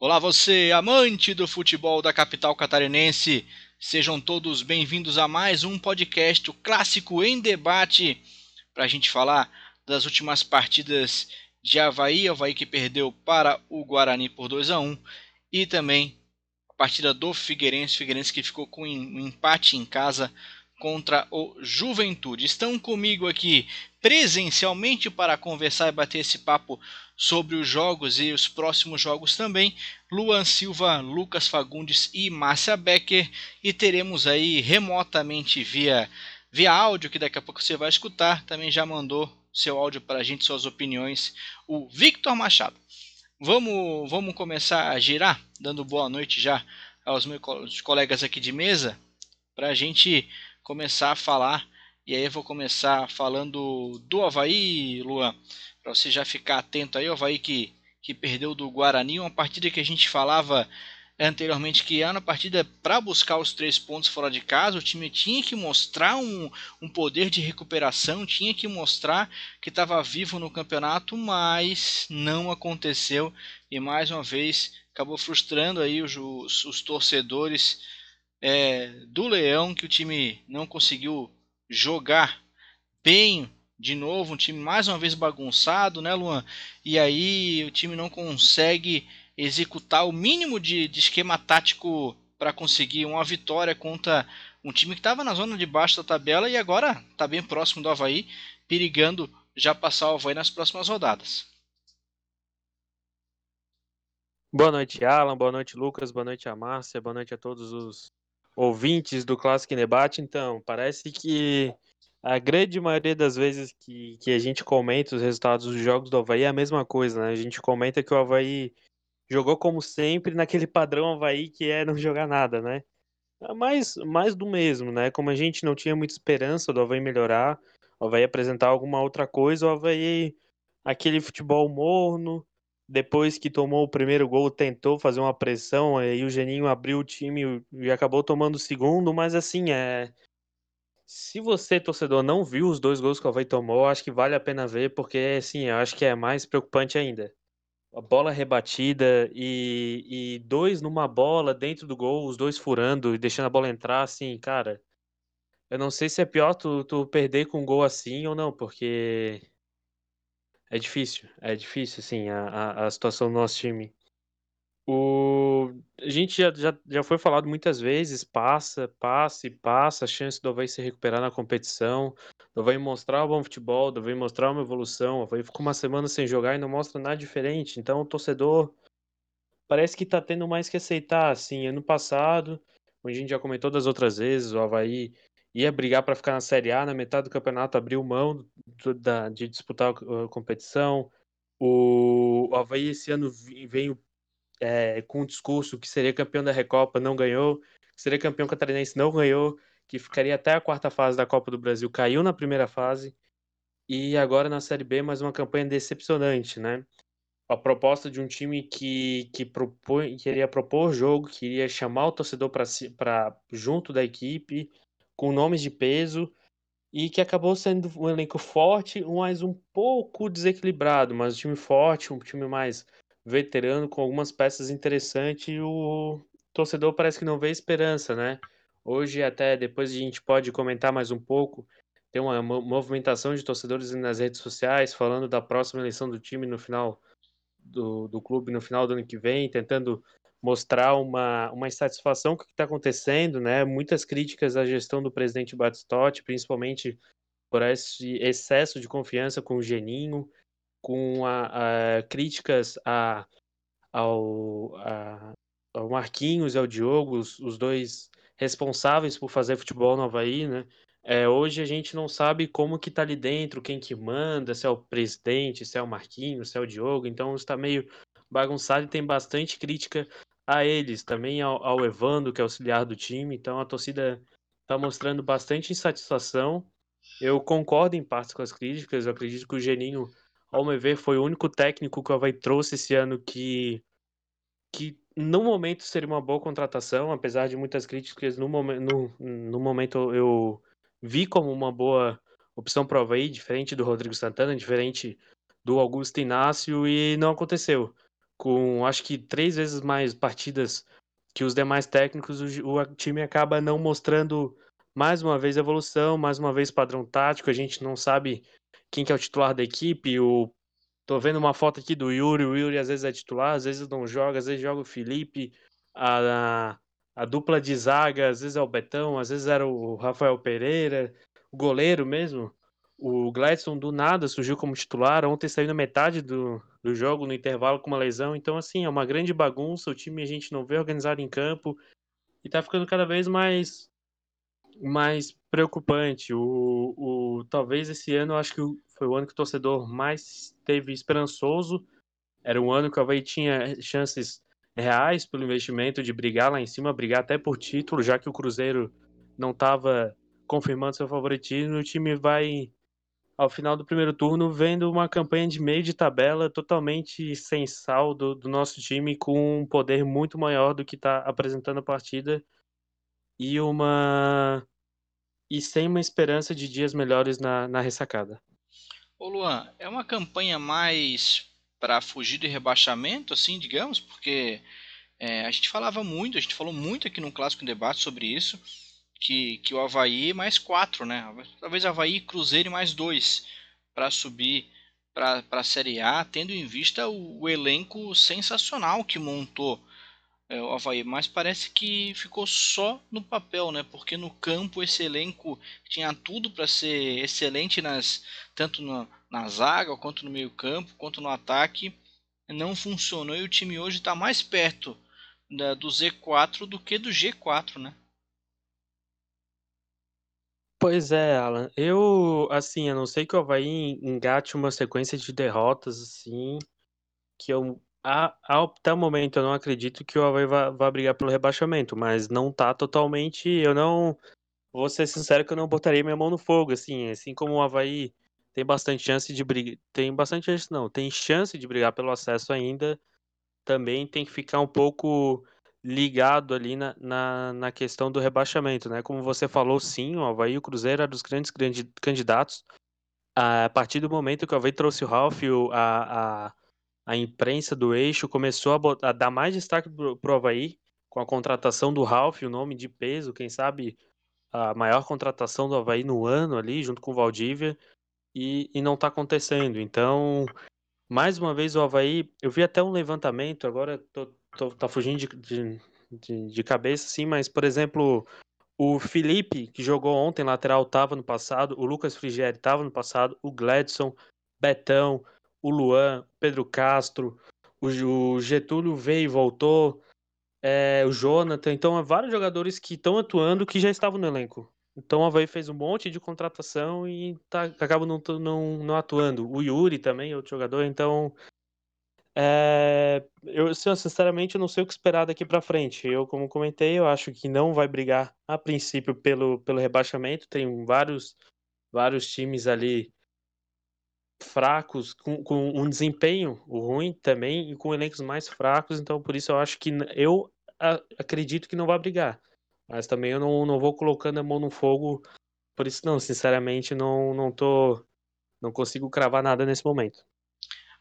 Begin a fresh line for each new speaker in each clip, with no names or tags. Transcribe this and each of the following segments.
Olá, você, amante do futebol da capital catarinense. Sejam todos bem-vindos a mais um podcast, o Clássico em Debate, para a gente falar das últimas partidas de Havaí, Havaí que perdeu para o Guarani por 2 a 1 e também a partida do Figueirense, Figueirense que ficou com um empate em casa contra o Juventude. Estão comigo aqui presencialmente para conversar e bater esse papo sobre os jogos e os próximos jogos também. Luan Silva, Lucas Fagundes e Márcia Becker. E teremos aí remotamente via, via áudio, que daqui a pouco você vai escutar. Também já mandou seu áudio para a gente, suas opiniões, o Victor Machado. Vamos, vamos começar a girar, dando boa noite já aos meus colegas aqui de mesa, para a gente começar a falar. E aí eu vou começar falando do Havaí, Luan, para você já ficar atento aí, o Havaí que, que perdeu do Guarani, uma partida que a gente falava anteriormente que era uma partida para buscar os três pontos fora de casa, o time tinha que mostrar um, um poder de recuperação, tinha que mostrar que estava vivo no campeonato, mas não aconteceu. E mais uma vez acabou frustrando aí os, os, os torcedores é, do Leão que o time não conseguiu jogar bem de novo, um time mais uma vez bagunçado, né, Luan? E aí o time não consegue executar o mínimo de, de esquema tático para conseguir uma vitória contra um time que estava na zona de baixo da tabela e agora está bem próximo do Havaí, perigando já passar o Havaí nas próximas rodadas.
Boa noite, Alan. Boa noite, Lucas. Boa noite, a Márcia. Boa noite a todos os ouvintes do Clássico Debate. Então, parece que a grande maioria das vezes que, que a gente comenta os resultados dos jogos do Havaí é a mesma coisa, né? A gente comenta que o Havaí jogou como sempre naquele padrão Havaí que é não jogar nada, né? É mais, mais do mesmo, né? Como a gente não tinha muita esperança do Havaí melhorar, o Havaí apresentar alguma outra coisa, o Havaí, aquele futebol morno, depois que tomou o primeiro gol, tentou fazer uma pressão, aí o Geninho abriu o time e acabou tomando o segundo, mas assim, é. Se você, torcedor, não viu os dois gols que o Havaí tomou, acho que vale a pena ver, porque, assim, eu acho que é mais preocupante ainda. A bola rebatida e, e dois numa bola dentro do gol, os dois furando e deixando a bola entrar, assim, cara. Eu não sei se é pior tu, tu perder com um gol assim ou não, porque é difícil, é difícil, assim, a, a, a situação do nosso time. O... A gente já, já, já foi falado muitas vezes, passa, passa e passa, a chance do Havaí se recuperar na competição, do Havaí mostrar um bom futebol, do Havaí mostrar uma evolução, o Havaí ficou uma semana sem jogar e não mostra nada diferente, então o torcedor parece que tá tendo mais que aceitar, assim, ano passado, a gente já comentou das outras vezes, o Havaí ia brigar para ficar na Série A, na metade do campeonato abriu mão do, da, de disputar a competição. O, Havaí esse ano veio é, com um discurso que seria campeão da Recopa, não ganhou, que seria campeão catarinense, não ganhou, que ficaria até a quarta fase da Copa do Brasil, caiu na primeira fase, e agora na Série B, mais uma campanha decepcionante, né? A proposta de um time que, que propõe, queria propor jogo, queria chamar o torcedor para junto da equipe, com nomes de peso e que acabou sendo um elenco forte, mas um pouco desequilibrado, mas um time forte, um time mais veterano com algumas peças interessantes e o torcedor parece que não vê esperança, né? Hoje até depois a gente pode comentar mais um pouco, tem uma movimentação de torcedores nas redes sociais falando da próxima eleição do time no final do, do clube no final do ano que vem, tentando mostrar uma, uma insatisfação com o que está acontecendo, né? Muitas críticas à gestão do presidente Batistotti, principalmente por esse excesso de confiança com o Geninho, com a, a críticas a, ao, a, ao Marquinhos e ao Diogo, os, os, dois responsáveis por fazer futebol no Havaí, né? É, hoje a gente não sabe como que tá ali dentro, quem que manda, se é o presidente, se é o Marquinhos, se é o Diogo, então está meio bagunçado e tem bastante crítica a eles, também ao, ao Evando, que é auxiliar do time. Então a torcida está mostrando bastante insatisfação. Eu concordo em partes com as críticas. Eu acredito que o Geninho, ao meu ver, foi o único técnico que o Havaí trouxe esse ano que, que no momento seria uma boa contratação, apesar de muitas críticas. No, momen no, no momento eu vi como uma boa opção para o Havaí, diferente do Rodrigo Santana, diferente do Augusto Inácio, e não aconteceu. Com acho que três vezes mais partidas que os demais técnicos, o, o time acaba não mostrando mais uma vez evolução, mais uma vez padrão tático. A gente não sabe quem que é o titular da equipe. O... Tô vendo uma foto aqui do Yuri. O Yuri às vezes é titular, às vezes não joga, às vezes joga o Felipe. A, a, a dupla de zaga, às vezes é o Betão, às vezes era o Rafael Pereira, o goleiro mesmo. O Gladson do nada surgiu como titular. Ontem saiu na metade do, do jogo, no intervalo, com uma lesão. Então, assim, é uma grande bagunça. O time a gente não vê organizado em campo. E tá ficando cada vez mais mais preocupante. O, o, talvez esse ano, acho que foi o ano que o torcedor mais teve esperançoso. Era um ano que o Havaí tinha chances reais pelo investimento de brigar lá em cima, brigar até por título, já que o Cruzeiro não estava confirmando seu favoritismo. O time vai, ao final do primeiro turno, vendo uma campanha de meio de tabela totalmente sem saldo do nosso time, com um poder muito maior do que está apresentando a partida e uma e sem uma esperança de dias melhores na, na ressacada.
Ô Luan, é uma campanha mais para fugir de rebaixamento, assim, digamos, porque é, a gente falava muito, a gente falou muito aqui no Clássico Debate sobre isso, que, que o Havaí mais quatro, né? Talvez Havaí Cruzeiro mais dois para subir para a Série A, tendo em vista o, o elenco sensacional que montou é, o Havaí, mas parece que ficou só no papel, né? Porque no campo esse elenco tinha tudo para ser excelente nas tanto na, na zaga quanto no meio campo, quanto no ataque, não funcionou e o time hoje está mais perto da, do Z4 do que do G4, né?
Pois é, Alan. Eu, assim, a não sei que o Havaí engate uma sequência de derrotas, assim, que eu a, até o momento eu não acredito que o Havaí vá, vá brigar pelo rebaixamento, mas não tá totalmente. Eu não. Vou ser sincero que eu não botaria minha mão no fogo, assim. Assim como o Havaí tem bastante chance de brigar. Tem bastante chance, não. Tem chance de brigar pelo acesso ainda. Também tem que ficar um pouco ligado ali na, na, na questão do rebaixamento, né? Como você falou, sim, o Havaí e o Cruzeiro eram dos grandes, grandes candidatos. A partir do momento que o Havaí trouxe o Ralph, a, a a imprensa do eixo começou a, botar, a dar mais destaque para o Havaí, com a contratação do Ralph, o nome de peso, quem sabe a maior contratação do Havaí no ano ali, junto com o Valdívia, e, e não está acontecendo. Então, mais uma vez o Havaí, eu vi até um levantamento, agora tô, tô, tá fugindo de, de, de, de cabeça, sim, mas, por exemplo, o Felipe, que jogou ontem lateral, estava no passado, o Lucas Frigeri estava no passado, o Gladson, Betão, o Luan, Pedro Castro, o, Getúlio veio e voltou, é, o Jonathan. Então, há vários jogadores que estão atuando que já estavam no elenco. Então, o Havaí fez um monte de contratação e tá, acaba não, não, não atuando. O Yuri também, outro jogador. Então, é, eu sinceramente não sei o que esperar daqui para frente. Eu, como comentei, eu acho que não vai brigar a princípio pelo, pelo rebaixamento. Tem vários, vários times ali fracos, com, com um desempenho ruim também e com elencos mais fracos, então por isso eu acho que eu acredito que não vai brigar. Mas também eu não, não vou colocando a mão no fogo, por isso não, sinceramente não não tô não consigo cravar nada nesse momento.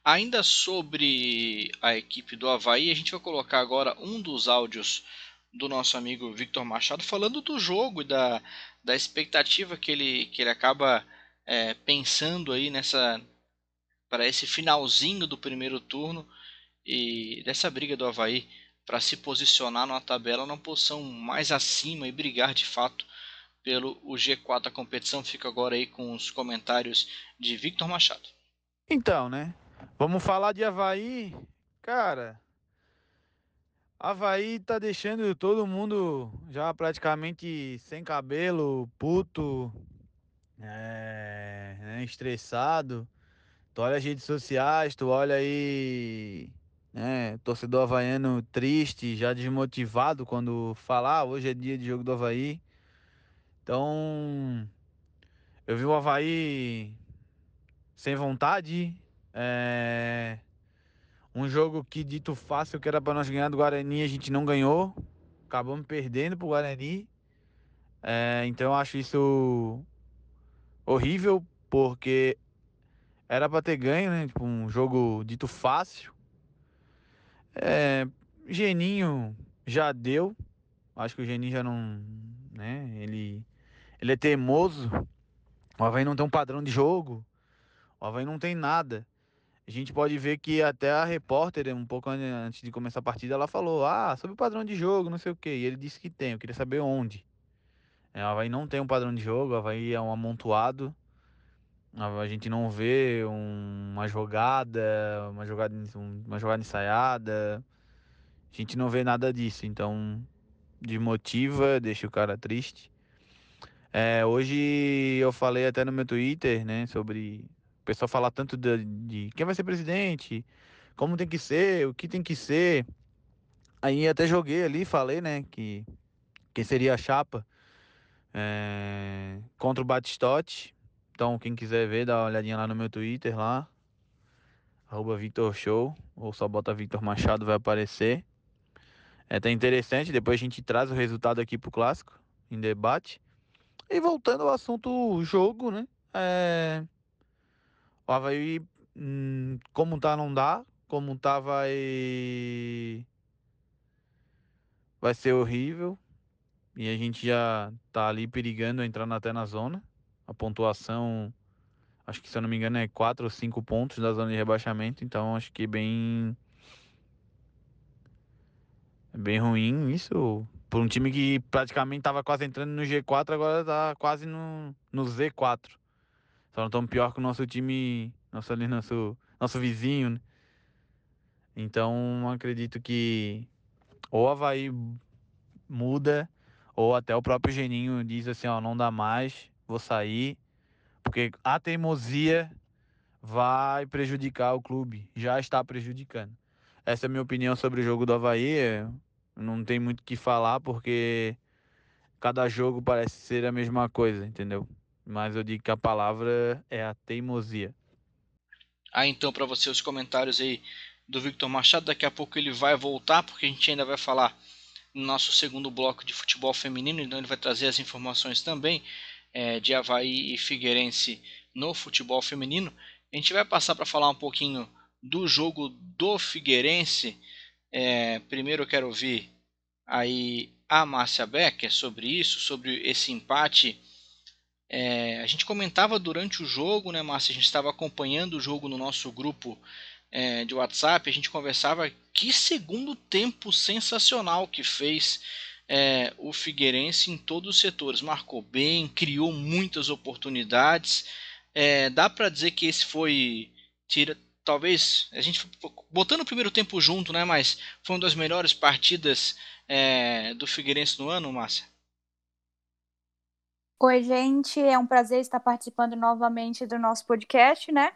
Ainda sobre a equipe do Havaí, a gente vai colocar agora um dos áudios do nosso amigo Victor Machado falando do jogo e da, da expectativa que ele, que ele acaba é, pensando aí nessa para esse finalzinho do primeiro turno e dessa briga do Havaí para se posicionar na tabela numa posição mais acima e brigar de fato pelo o G4 da competição. Fica agora aí com os comentários de Victor Machado.
Então, né? Vamos falar de Havaí. Cara, Havaí tá deixando todo mundo já praticamente sem cabelo, puto, é, né, estressado. Tu olha as redes sociais, tu olha aí, né, torcedor havaiano triste, já desmotivado quando falar, ah, hoje é dia de jogo do Havaí. Então, eu vi o Havaí sem vontade. É... Um jogo que dito fácil que era para nós ganhar do Guarani, a gente não ganhou. Acabamos perdendo pro Guarani. É, então eu acho isso horrível, porque era para ter ganho, né? Tipo, um jogo dito fácil. É, Geninho já deu. Acho que o Geninho já não. Né? Ele, ele é teimoso. O Havaí não tem um padrão de jogo. O Havaí não tem nada. A gente pode ver que até a repórter, um pouco antes de começar a partida, ela falou: Ah, sobre o padrão de jogo, não sei o que. E ele disse que tem. Eu queria saber onde. É, o Havaí não tem um padrão de jogo. O Havaí é um amontoado. A gente não vê um, uma jogada, uma jogada, uma jogada ensaiada. A gente não vê nada disso. Então, desmotiva, deixa o cara triste. É, hoje eu falei até no meu Twitter, né, sobre pessoal falar tanto de, de, quem vai ser presidente, como tem que ser, o que tem que ser. Aí até joguei ali, falei, né, que quem seria a chapa é, contra o Batistote. Então, quem quiser ver, dá uma olhadinha lá no meu Twitter, lá. Arroba Victor Show. Ou só bota Victor Machado, vai aparecer. É até interessante, depois a gente traz o resultado aqui pro clássico, em debate. E voltando ao assunto jogo, né? É... O Havaí, hum, como tá, não dá. Como tá, vai. Vai ser horrível. E a gente já tá ali perigando entrando até na zona. A pontuação, acho que se eu não me engano, é 4 ou 5 pontos da zona de rebaixamento. Então acho que é bem. É bem ruim isso. Por um time que praticamente estava quase entrando no G4, agora tá quase no, no Z4. Só não tão pior que o nosso time, nosso ali, nosso, nosso vizinho, né? Então acredito que ou o Havaí muda, ou até o próprio Geninho diz assim, ó, não dá mais, vou sair, porque a teimosia vai prejudicar o clube, já está prejudicando. Essa é a minha opinião sobre o jogo do Havaí. É, não tem muito o que falar, porque cada jogo parece ser a mesma coisa, entendeu? Mas eu digo que a palavra é a teimosia.
Ah, então para você os comentários aí do Victor Machado, daqui a pouco ele vai voltar, porque a gente ainda vai falar no nosso segundo bloco de futebol feminino, então ele vai trazer as informações também é, de Havaí e Figueirense no futebol feminino. A gente vai passar para falar um pouquinho do jogo do Figueirense. É, primeiro eu quero ouvir aí a Márcia Becker sobre isso, sobre esse empate. É, a gente comentava durante o jogo, né, Márcia? A gente estava acompanhando o jogo no nosso grupo é, de WhatsApp. A gente conversava que segundo tempo sensacional que fez é, o Figueirense em todos os setores. Marcou bem, criou muitas oportunidades. É, dá para dizer que esse foi. Tira, talvez. A gente botando o primeiro tempo junto, né? Mas foi uma das melhores partidas é, do Figueirense no ano, Márcia?
Oi, gente. É um prazer estar participando novamente do nosso podcast, né?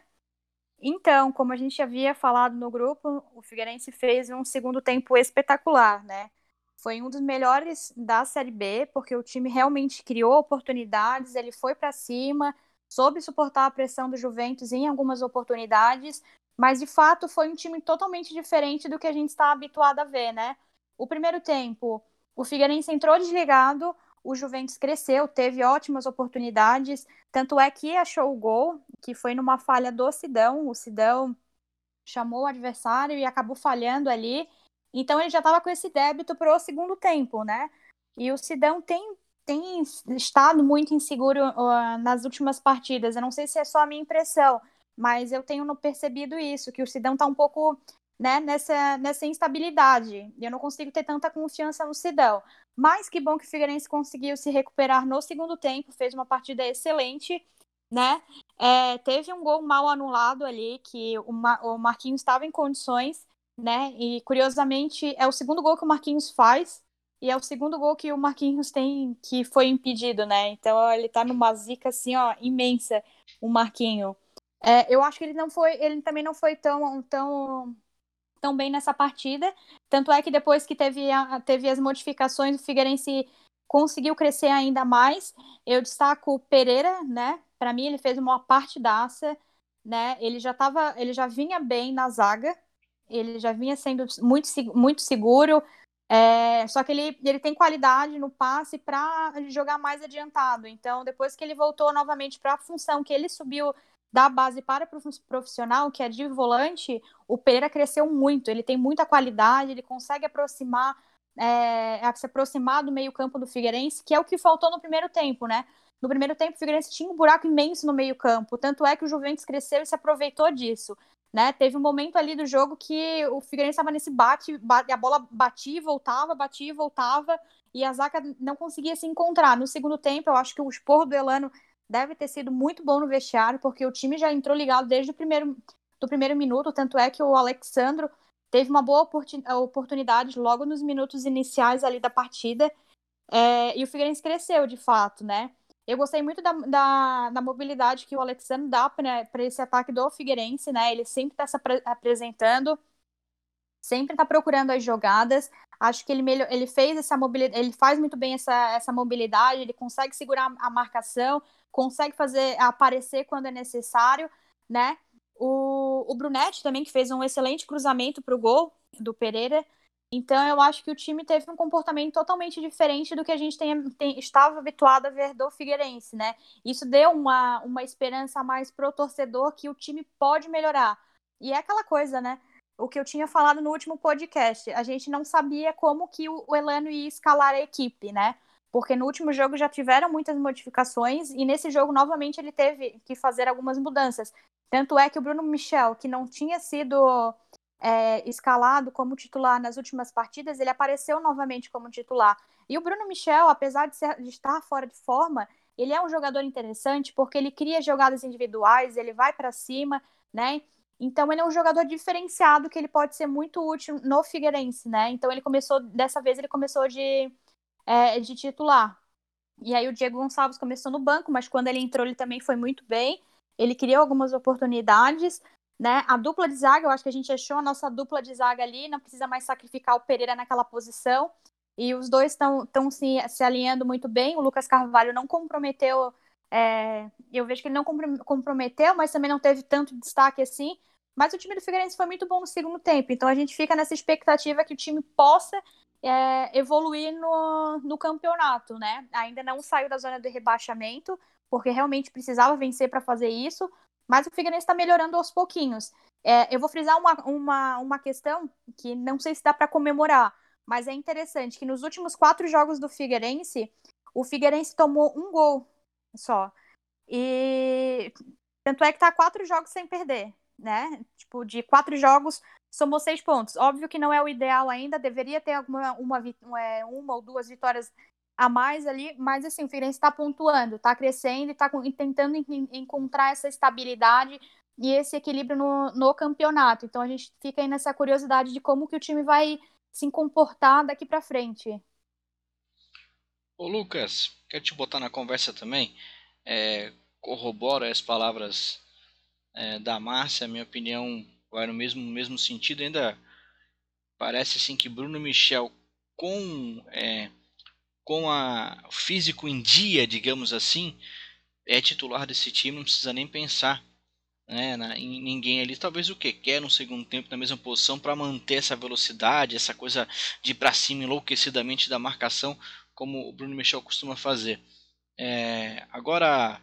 Então, como a gente havia falado no grupo, o Figueirense fez um segundo tempo espetacular, né? Foi um dos melhores da Série B, porque o time realmente criou oportunidades, ele foi para cima, soube suportar a pressão do Juventus em algumas oportunidades, mas de fato foi um time totalmente diferente do que a gente está habituado a ver, né? O primeiro tempo, o Figueirense entrou desligado, o Juventus cresceu, teve ótimas oportunidades, tanto é que achou o gol, que foi numa falha do Sidão, o Sidão chamou o adversário e acabou falhando ali, então ele já estava com esse débito para o segundo tempo, né? E o Sidão tem, tem estado muito inseguro uh, nas últimas partidas. Eu não sei se é só a minha impressão, mas eu tenho percebido isso, que o Sidão está um pouco né, nessa, nessa instabilidade. Eu não consigo ter tanta confiança no Sidão. Mas que bom que o Figueirense conseguiu se recuperar no segundo tempo, fez uma partida excelente, né? É, teve um gol mal anulado ali, que o, Mar o Marquinhos estava em condições né? E curiosamente é o segundo gol que o Marquinhos faz e é o segundo gol que o Marquinhos tem que foi impedido, né? Então ele tá numa zica assim, ó, imensa, o Marquinho. É, eu acho que ele não foi, ele também não foi tão, tão, tão bem nessa partida. Tanto é que depois que teve, a, teve as modificações, o Figueirense conseguiu crescer ainda mais. Eu destaco o Pereira, né? Para mim ele fez uma partidaça, né? Ele já tava, ele já vinha bem na zaga, ele já vinha sendo muito, muito seguro, é, só que ele, ele tem qualidade no passe para jogar mais adiantado. Então, depois que ele voltou novamente para a função que ele subiu da base para profissional, que é de volante, o Pereira cresceu muito. Ele tem muita qualidade, ele consegue aproximar, é, se aproximar do meio-campo do Figueirense, que é o que faltou no primeiro tempo, né? No primeiro tempo, o Figueirense tinha um buraco imenso no meio-campo, tanto é que o Juventus cresceu e se aproveitou disso. Né? Teve um momento ali do jogo que o Figueirense estava nesse bate, bate, a bola batia e voltava, batia e voltava, e a Zaca não conseguia se encontrar. No segundo tempo, eu acho que o esporro do Elano deve ter sido muito bom no vestiário, porque o time já entrou ligado desde o primeiro, do primeiro minuto, tanto é que o Alexandro teve uma boa oportunidade logo nos minutos iniciais ali da partida, é, e o Figueirense cresceu, de fato, né? Eu gostei muito da, da, da mobilidade que o Alexandre dá para esse ataque do Figueirense, né? Ele sempre está se apresentando, sempre está procurando as jogadas. Acho que ele, melhor, ele fez essa mobilidade, ele faz muito bem essa, essa mobilidade, ele consegue segurar a marcação, consegue fazer aparecer quando é necessário, né? O, o Brunetti também, que fez um excelente cruzamento para o gol do Pereira. Então, eu acho que o time teve um comportamento totalmente diferente do que a gente tem, tem, estava habituado a ver do Figueirense, né? Isso deu uma, uma esperança a mais pro torcedor que o time pode melhorar. E é aquela coisa, né? O que eu tinha falado no último podcast, a gente não sabia como que o, Elano ia escalar a equipe, né? porque no último jogo já tiveram muitas modificações e nesse jogo novamente ele teve que fazer algumas mudanças. Tanto é que o Bruno Michel, que não tinha sido é, escalado como titular nas últimas partidas, ele apareceu novamente como titular. E o Bruno Michel, apesar de, ser, de estar fora de forma, ele é um jogador interessante porque ele cria jogadas individuais, ele vai para cima, né? Então ele é um jogador diferenciado que ele pode ser muito útil no Figueirense, né? Então ele começou dessa vez ele começou de é, de titular. E aí o Diego Gonçalves começou no banco, mas quando ele entrou ele também foi muito bem. Ele criou algumas oportunidades, né? A dupla de zaga, eu acho que a gente achou a nossa dupla de zaga ali, não precisa mais sacrificar o Pereira naquela posição. E os dois estão se, se alinhando muito bem. O Lucas Carvalho não comprometeu, é, eu vejo que ele não comprometeu, mas também não teve tanto destaque assim. Mas o time do Figueirense foi muito bom no segundo tempo. Então a gente fica nessa expectativa que o time possa é, evoluir no, no campeonato, né? Ainda não saiu da zona de rebaixamento, porque realmente precisava vencer para fazer isso, mas o Figueirense está melhorando aos pouquinhos. É, eu vou frisar uma, uma, uma questão que não sei se dá para comemorar, mas é interessante que nos últimos quatro jogos do Figueirense, o Figueirense tomou um gol só. E tanto é que tá quatro jogos sem perder, né? Tipo, de quatro jogos, somou seis pontos. Óbvio que não é o ideal ainda, deveria ter alguma uma, é, uma ou duas vitórias a mais ali, mas assim, o Figueirense está pontuando, está crescendo e está tentando encontrar essa estabilidade e esse equilíbrio no, no campeonato. Então a gente fica aí nessa curiosidade de como que o time vai se comportar daqui para frente.
Ô Lucas, quero te botar na conversa também. É, corrobora as palavras é, da Márcia, minha opinião vai no mesmo, mesmo sentido. Ainda parece assim que Bruno Michel com é, com a físico em dia, digamos assim, é titular desse time, não precisa nem pensar né, na, em ninguém ali. Talvez o que quer no segundo tempo na mesma posição para manter essa velocidade, essa coisa de para cima enlouquecidamente da marcação, como o Bruno Michel costuma fazer. É, agora,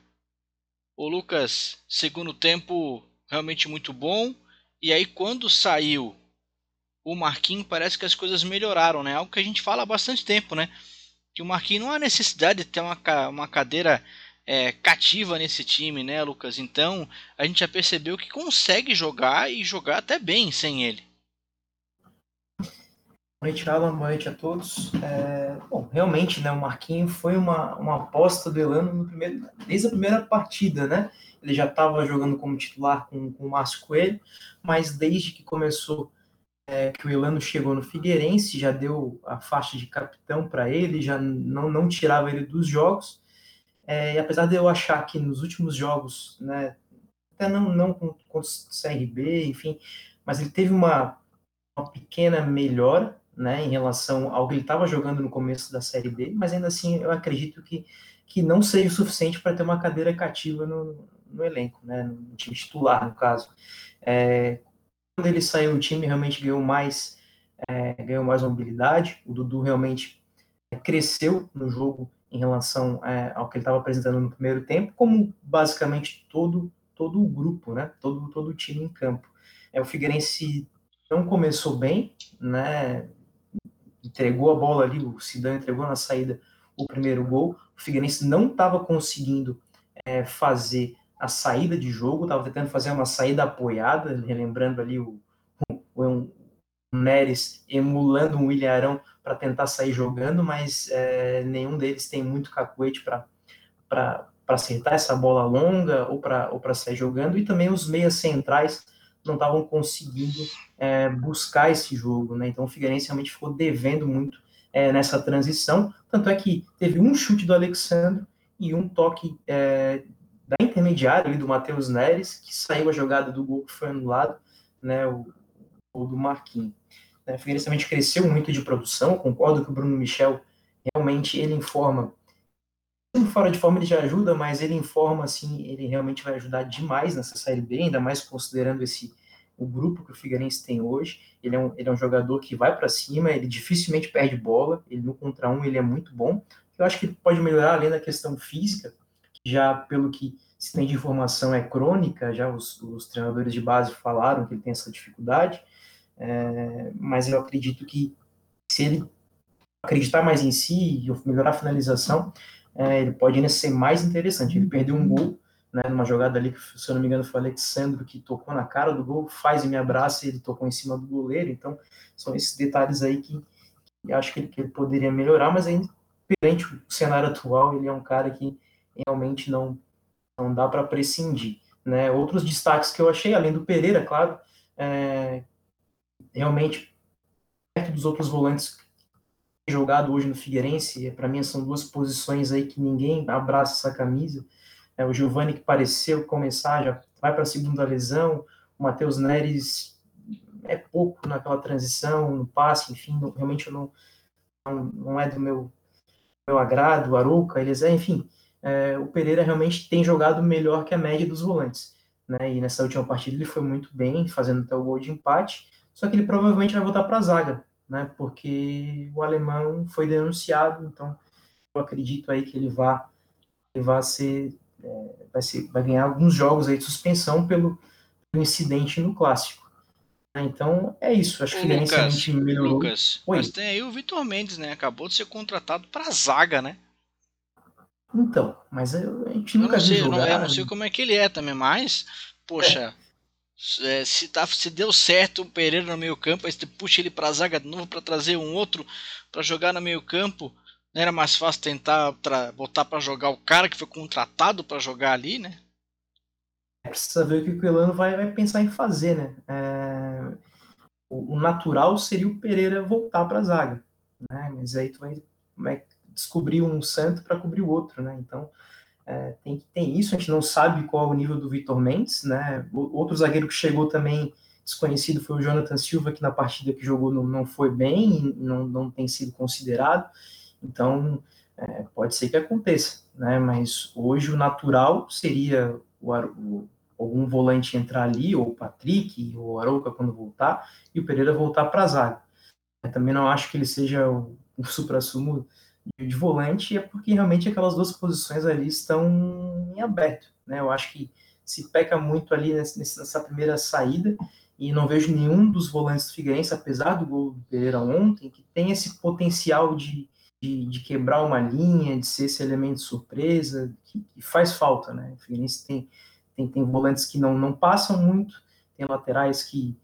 o Lucas, segundo tempo realmente muito bom. E aí quando saiu o Marquinhos, parece que as coisas melhoraram, né? Algo que a gente fala há bastante tempo, né? Que o Marquinhos não há necessidade de ter uma, uma cadeira é, cativa nesse time, né, Lucas? Então a gente já percebeu que consegue jogar e jogar até bem sem ele.
Boa noite, Alan. Boa noite a todos. É, bom, realmente, né, o Marquinhos foi uma, uma aposta do Elano no primeiro, desde a primeira partida, né? Ele já estava jogando como titular com, com o Márcio Coelho, mas desde que começou, é, que o Elano chegou no Figueirense, já deu a faixa de capitão para ele, já não, não tirava ele dos jogos. É, e apesar de eu achar que nos últimos jogos, né, até não, não com, o CRB, enfim, mas ele teve uma, uma pequena melhora né, em relação ao que ele estava jogando no começo da Série B, mas ainda assim eu acredito que, que não seja o suficiente para ter uma cadeira cativa no, no elenco, né, no time titular, no caso. É, quando ele saiu, o time realmente ganhou mais, é, ganhou mais mobilidade. O Dudu realmente cresceu no jogo em relação é, ao que ele estava apresentando no primeiro tempo, como basicamente todo todo o grupo, né? Todo, todo o time em campo. É, o Figueirense não começou bem, né? Entregou a bola ali, o Sidão entregou na saída o primeiro gol. O Figueirense não estava conseguindo é, fazer a saída de jogo, estava tentando fazer uma saída apoiada, relembrando ali o, o, o Neres emulando um Ilharão para tentar sair jogando, mas é, nenhum deles tem muito cacuete para acertar essa bola longa ou para sair jogando, e também os meias centrais não estavam conseguindo é, buscar esse jogo, né? Então o Figueirense realmente ficou devendo muito é, nessa transição, tanto é que teve um chute do Alexandre e um toque é, da intermediária do Matheus Neres, que saiu a jogada do gol que foi anulado, né? O, o do Marquinhos. É, o Figueirense realmente cresceu muito de produção, concordo que o Bruno Michel realmente ele informa fora de forma ele já ajuda, mas ele informa assim, ele realmente vai ajudar demais nessa série B, ainda mais considerando esse o grupo que o Figueirense tem hoje. Ele é um, ele é um jogador que vai para cima, ele dificilmente perde bola, ele no contra um ele é muito bom. Eu acho que pode melhorar além da questão física, que já pelo que se tem de informação é crônica, já os, os treinadores de base falaram que ele tem essa dificuldade, é, mas eu acredito que se ele acreditar mais em si e melhorar a finalização, é, ele pode ainda ser mais interessante. Ele perdeu um gol, né, numa jogada ali que, se eu não me engano, foi o Alexandre que tocou na cara do gol, faz e me abraça e ele tocou em cima do goleiro. Então, são esses detalhes aí que, que acho que ele, que ele, poderia melhorar, mas ainda, perante o cenário atual, ele é um cara que realmente não, não dá para prescindir. Né? Outros destaques que eu achei, além do Pereira, claro, é, realmente, perto dos outros volantes jogado hoje no Figueirense, para mim são duas posições aí que ninguém abraça essa camisa. É, o Giovani que pareceu começar, já vai para a segunda lesão, o Matheus Neres é pouco naquela transição, no passe, enfim, não, realmente não, não, não, é do meu, meu agrado, o Aruca, eles é, enfim, é, o Pereira realmente tem jogado melhor que a média dos volantes, né, e nessa última partida ele foi muito bem, fazendo até o gol de empate, só que ele provavelmente vai voltar para a zaga, né? Porque o alemão foi denunciado, então eu acredito aí que ele vai, ele vai ser, é, vai ser, vai ganhar alguns jogos aí de suspensão pelo, pelo incidente no clássico. Né? Então é isso. Acho que
o Lucas, melhorou. Lucas, Oi. mas tem aí o Vitor Mendes, né? Acabou de ser contratado para zaga, né?
Então, mas a gente nunca
eu não sei,
viu jogar.
Eu não, eu não sei como é que ele é também, mas poxa. É é, se, tá, se deu certo o Pereira no meio campo, aí você puxa ele para a zaga de novo para trazer um outro para jogar no meio campo. Não era mais fácil tentar botar para jogar o cara que foi contratado para jogar ali, né?
Precisa ver o que o Elano vai, vai pensar em fazer, né? É, o, o, natural seria o Pereira voltar para a zaga, né? Mas aí tu vai, vai descobrir um santo para cobrir o outro, né? Então é, tem, isso, a gente não sabe qual é o nível do Vitor Mendes, né? O, outro zagueiro que chegou também desconhecido foi o Jonathan Silva, que na partida que jogou não, não foi bem, não, não tem sido considerado. Então, é, pode ser que aconteça, né? Mas hoje o natural seria o, o, algum volante entrar ali, ou o Patrick, ou o Arouca quando voltar, e o Pereira voltar para a zaga. Eu também não acho que ele seja o, o supra-sumo de volante é porque realmente aquelas duas posições ali estão em aberto, né? Eu acho que se peca muito ali nessa primeira saída e não vejo nenhum dos volantes do Figueirense, apesar do gol do Pereira ontem, que tem esse potencial de, de, de quebrar uma linha, de ser esse elemento surpresa, que, que, faz falta, né? O Figueirense tem, tem, tem volantes que não, não passam muito, tem laterais que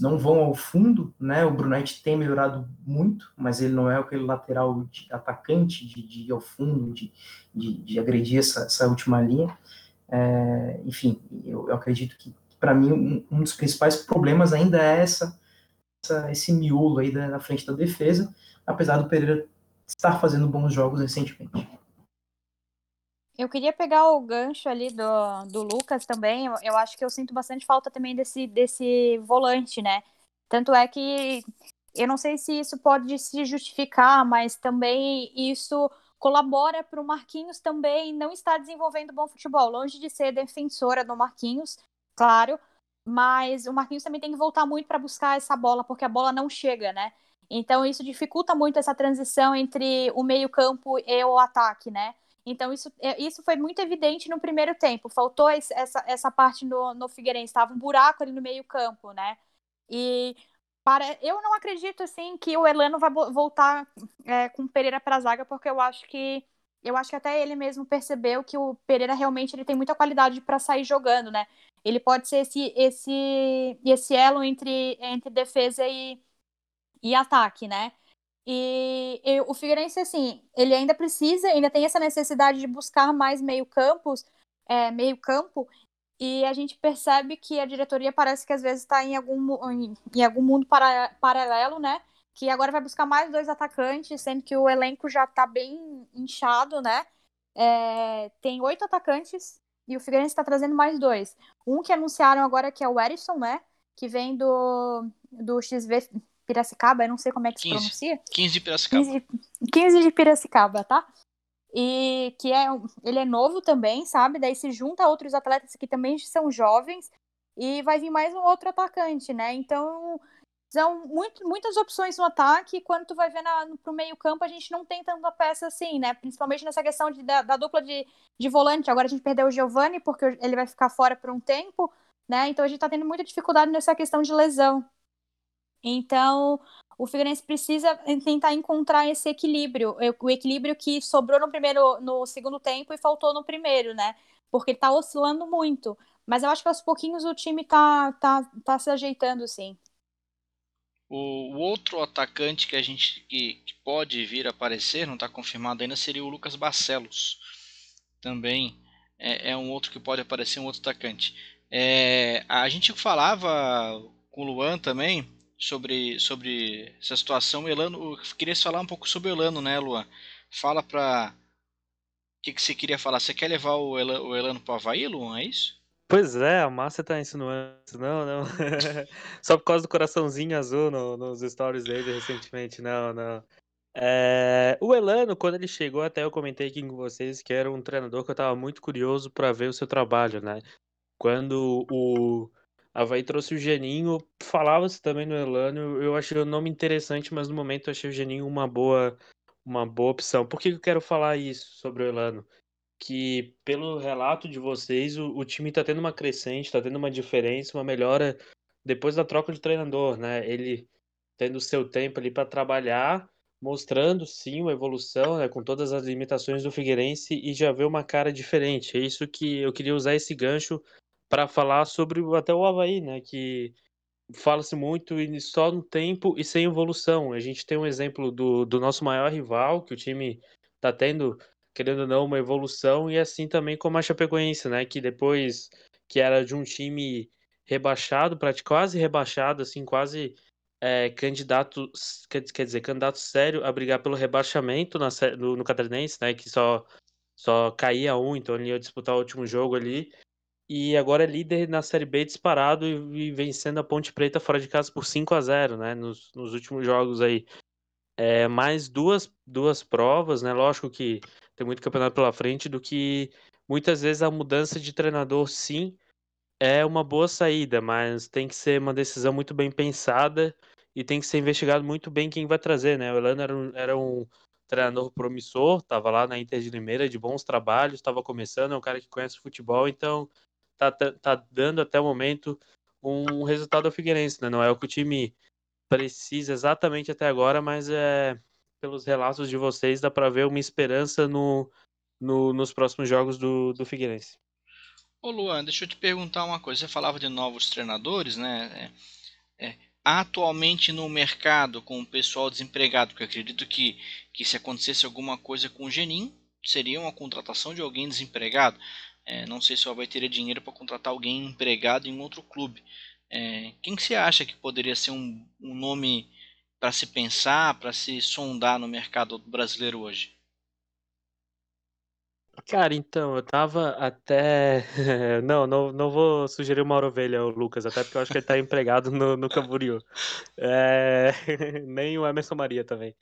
não, vão ao fundo, né? O Brunetti tem melhorado muito, mas ele não é aquele lateral de, atacante de, de ir ao fundo, de, de, de agredir essa, essa última linha. É, enfim, eu, eu, acredito que para mim um, um, dos principais problemas ainda é essa, essa esse miolo aí da, na frente da defesa, apesar do Pereira estar fazendo bons jogos recentemente.
Eu queria pegar o gancho ali do, do Lucas também. Eu, eu acho que eu sinto bastante falta também desse, desse volante, né? Tanto é que eu não sei se isso pode se justificar, mas também isso colabora para o Marquinhos também não estar desenvolvendo bom futebol. Longe de ser defensora do Marquinhos, claro, mas o Marquinhos também tem que voltar muito para buscar essa bola, porque a bola não chega, né? Então isso dificulta muito essa transição entre o meio-campo e o ataque, né? Então, isso, é, isso foi muito evidente no primeiro tempo. Faltou essa, essa parte no, no Figueirense. Estava um buraco ali no meio-campo, né? E para, eu não acredito, assim, que o Elano vai voltar é, com o Pereira para a zaga, porque eu acho que. Eu acho que até ele mesmo percebeu que o Pereira realmente ele tem muita qualidade para sair jogando, né? Ele pode ser esse, esse, esse elo entre, entre defesa e, e ataque, né? E, e, o Figueirense, assim, ele ainda precisa, ainda tem essa necessidade de buscar mais meio campos, é, meio campo, e a gente percebe que a diretoria parece que às vezes está em algum, em, em, algum mundo para, paralelo, né? Que agora vai buscar mais dois atacantes, sendo que o elenco já está bem inchado, né? É, tem oito atacantes e o Figueirense está trazendo mais dois. Um que anunciaram agora que é o Erisson, né? Que vem do, do XV Piracicaba, eu não sei como é que 15, se pronuncia.
15 de Piracicaba.
15, 15 de Piracicaba, tá? E que é, ele é novo também, sabe? Daí se junta a outros atletas que também são jovens e vai vir mais um outro atacante, né? Então, são muito, muitas opções no ataque. E quando tu vai ver na, pro meio campo, a gente não tem tanta peça assim, né? Principalmente nessa questão de, da, da dupla de, de volante. Agora a gente perdeu o Giovani, porque ele vai ficar fora por um tempo, né? Então a gente tá tendo muita dificuldade nessa questão de lesão. Então, o Figueirense precisa tentar encontrar esse equilíbrio, o equilíbrio que sobrou no primeiro, no segundo tempo e faltou no primeiro, né? Porque está oscilando muito. Mas eu acho que aos pouquinhos o time tá, tá, tá se ajeitando, sim.
O, o outro atacante que a gente que, que pode vir a aparecer, não está confirmado ainda, seria o Lucas Barcelos. Também é, é, um outro que pode aparecer, um outro atacante. É, a gente falava com o Luan também sobre, sobre essa situação. O Elano, eu queria falar um pouco sobre o Elano, né, Luan? Fala pra. O que, que você queria falar? Você quer levar o Elano, o Elano pro Havaí, Luan? É isso?
Pois é, a Márcia tá insinuando. Não, não. Só por causa do coraçãozinho azul no, nos stories dele recentemente. Não, não. É, o Elano, quando ele chegou, até eu comentei aqui com vocês que era um treinador que eu tava muito curioso para ver o seu trabalho, né? Quando o Havaí trouxe o Geninho, falava-se também no Elano, eu achei o nome interessante, mas no momento eu achei o Geninho uma boa, uma boa opção. Por que eu quero falar isso sobre o Elano? Que pelo relato de vocês, o, o time está tendo uma crescente, está tendo uma diferença, uma melhora depois da troca de treinador, né? Ele tendo seu tempo ali para trabalhar, mostrando sim uma evolução, né, com todas as limitações do Figueirense e já vê uma cara diferente. É isso que eu queria usar esse gancho para falar sobre até o Havaí, né? Que fala-se muito só no tempo e sem evolução. A gente tem um exemplo do, do nosso maior rival, que o time está tendo, querendo ou não, uma evolução, e assim também como a Chapecoense, né? Que depois que era de um time rebaixado, quase rebaixado, assim, quase é, candidato, quer dizer, candidato sério a brigar pelo rebaixamento na, no, no Catarinense, né? Que só, só caía um, então ele ia disputar o último jogo ali e agora é líder na Série B disparado e, e vencendo a Ponte Preta fora de casa por 5 a 0 né, nos, nos últimos jogos aí. É, mais duas, duas provas, né, lógico que tem muito campeonato pela frente, do que muitas vezes a mudança de treinador, sim, é uma boa saída, mas tem que ser uma decisão muito bem pensada e tem que ser investigado muito bem quem vai trazer, né, o Elano era um, era um treinador promissor, estava lá na Inter de Limeira, de bons trabalhos, estava começando, é um cara que conhece futebol, então tá, tá dando até o momento um resultado ao Figueirense, né? Não é o que o time precisa exatamente até agora, mas é pelos relatos de vocês dá para ver uma esperança no, no, nos próximos jogos do, do Figueirense.
Ô Luan, deixa eu te perguntar uma coisa. Você falava de novos treinadores, né? É, é, atualmente no mercado com o pessoal desempregado, porque acredito que, que se acontecesse alguma coisa com o Genin, seria uma contratação de alguém desempregado. É, não sei se o Havaí teria dinheiro para contratar alguém empregado em outro clube. É, quem que você acha que poderia ser um, um nome para se pensar, para se sondar no mercado brasileiro hoje?
Cara, então, eu tava até. Não, não, não vou sugerir uma ovelha ao Lucas, até porque eu acho que ele tá empregado no, no Camboriú. É... Nem o Emerson Maria também.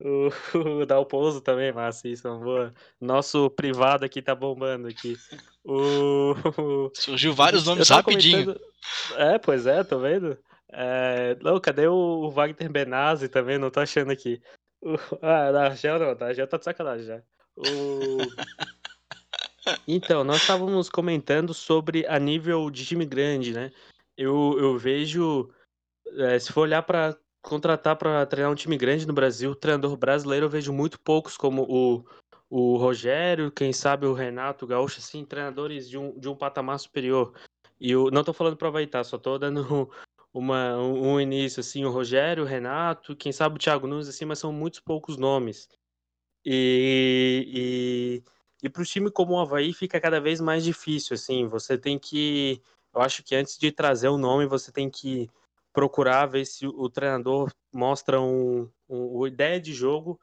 O, o Dalpozo também, massa, isso é uma boa. Nosso privado aqui tá bombando aqui. O,
Surgiu vários nomes rapidinho. Comentando...
É, pois é, tô vendo. É... Não, cadê o Wagner Benazzi também? Não tô achando aqui. O... Ah, da Argel não, da Argel tá de sacanagem já. O... Então, nós estávamos comentando sobre a nível de time grande, né? Eu, eu vejo, é, se for olhar para contratar para treinar um time grande no Brasil, treinador brasileiro, eu vejo muito poucos, como o, o Rogério, quem sabe o Renato o Gaúcho, assim, treinadores de um, de um patamar superior. E eu não estou falando para Vaitar, só estou dando uma, um, um início, assim, o Rogério, o Renato, quem sabe o Thiago Nunes, assim, mas são muitos poucos nomes. E, e, e para o time como o Havaí fica cada vez mais difícil, assim, você tem que, eu acho que antes de trazer o nome, você tem que procurar ver se o treinador mostra um, um, uma ideia de jogo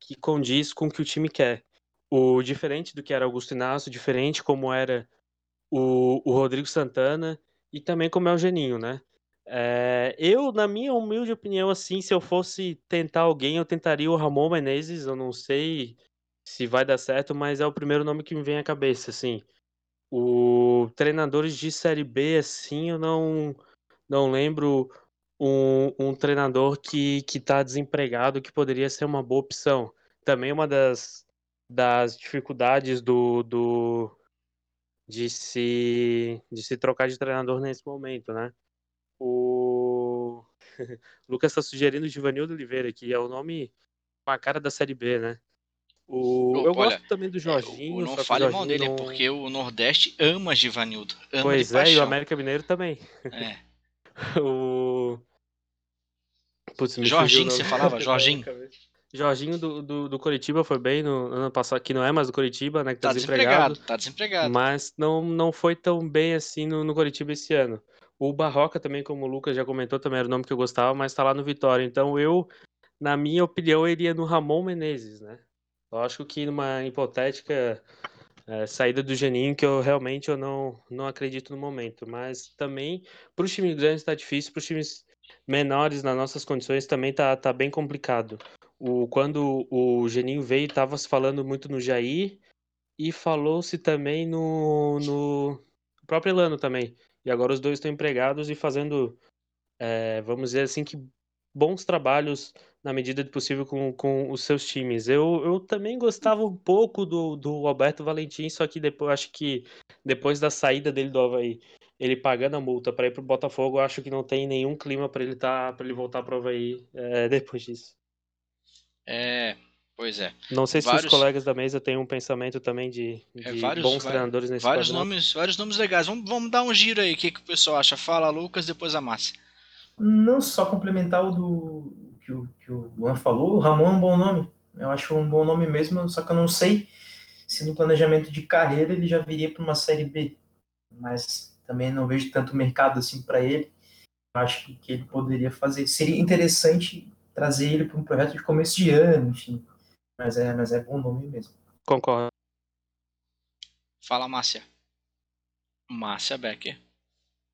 que condiz com o que o time quer. O diferente do que era Augusto Inácio, diferente como era o, o Rodrigo Santana e também como é o Geninho, né? É, eu, na minha humilde opinião, assim, se eu fosse tentar alguém, eu tentaria o Ramon Menezes. Eu não sei se vai dar certo, mas é o primeiro nome que me vem à cabeça, assim. O treinadores de série B, assim, eu não não lembro um, um treinador que está desempregado que poderia ser uma boa opção. Também uma das das dificuldades do, do de se de se trocar de treinador nesse momento, né? O Lucas está sugerindo o Givanildo Oliveira, que é o nome com a cara da Série B, né? O... Eu gosto
olha,
também do Jorginho.
Eu não fale mal dele,
Jorginho
é
não-
porque o Nordeste ama Givanildo. Ama
Pois é, e o. América Mineiro também.
É.
o... Putz, me
Jorginho, você falava? Jorginho?
Jorginho do, do, do Coritiba foi bem no ano passado, que não é mais do Coritiba, né? Que tá,
Tá desempregado, tá desempregado.
Mas não, não foi tão bem assim no, no Coritiba esse ano. O Barroca também, como o Lucas já comentou, também era o nome que eu gostava, mas tá lá no Vitória. Então eu, na minha opinião, iria no Ramon Menezes, né? Eu acho que numa hipotética eh, saída do Geninho, que eu realmente eu não, não acredito no momento. Mas também, para os times grandes tá difícil, para os times menores, nas nossas condições, também tá, tá bem complicado. O, quando o Geninho veio, tava se falando muito no Jair e falou-se também no, no próprio Elano também. E agora os dois estão empregados e fazendo, eh, vamos dizer assim, que bons trabalhos na medida do possível com, com os seus times. Eu, eu também gostava um pouco do, do Alberto Valentim, só que depois acho que depois da saída dele do Havaí, ele pagando a multa para ir pro Botafogo, eu acho que não tem nenhum clima para ele tá, para ele voltar pro Havaí eh, depois disso.
É, pois é.
Não sei se
Vários-
os colegas da mesa têm um pensamento também de,
É,
de
vários-
bons
vai-
treinadores nesse
Vários nomes, vários nomes legais. Vamos, vamos dar um giro aí. O que, que o pessoal acha? Fala, Lucas, depois a Márcia.
Não só complementar o do que o, que o Luan falou, o Ramon é um bom nome. Eu acho um bom nome mesmo, só que eu não sei se no planejamento de carreira ele já viria para uma série B. Mas também não vejo tanto mercado assim para ele. Eu acho que, que ele poderia fazer. Seria interessante trazer ele para um projeto de começo de ano, enfim. Mas é, mas é bom nome mesmo.
Concordo.
Fala, Márcia. Márcia Becker.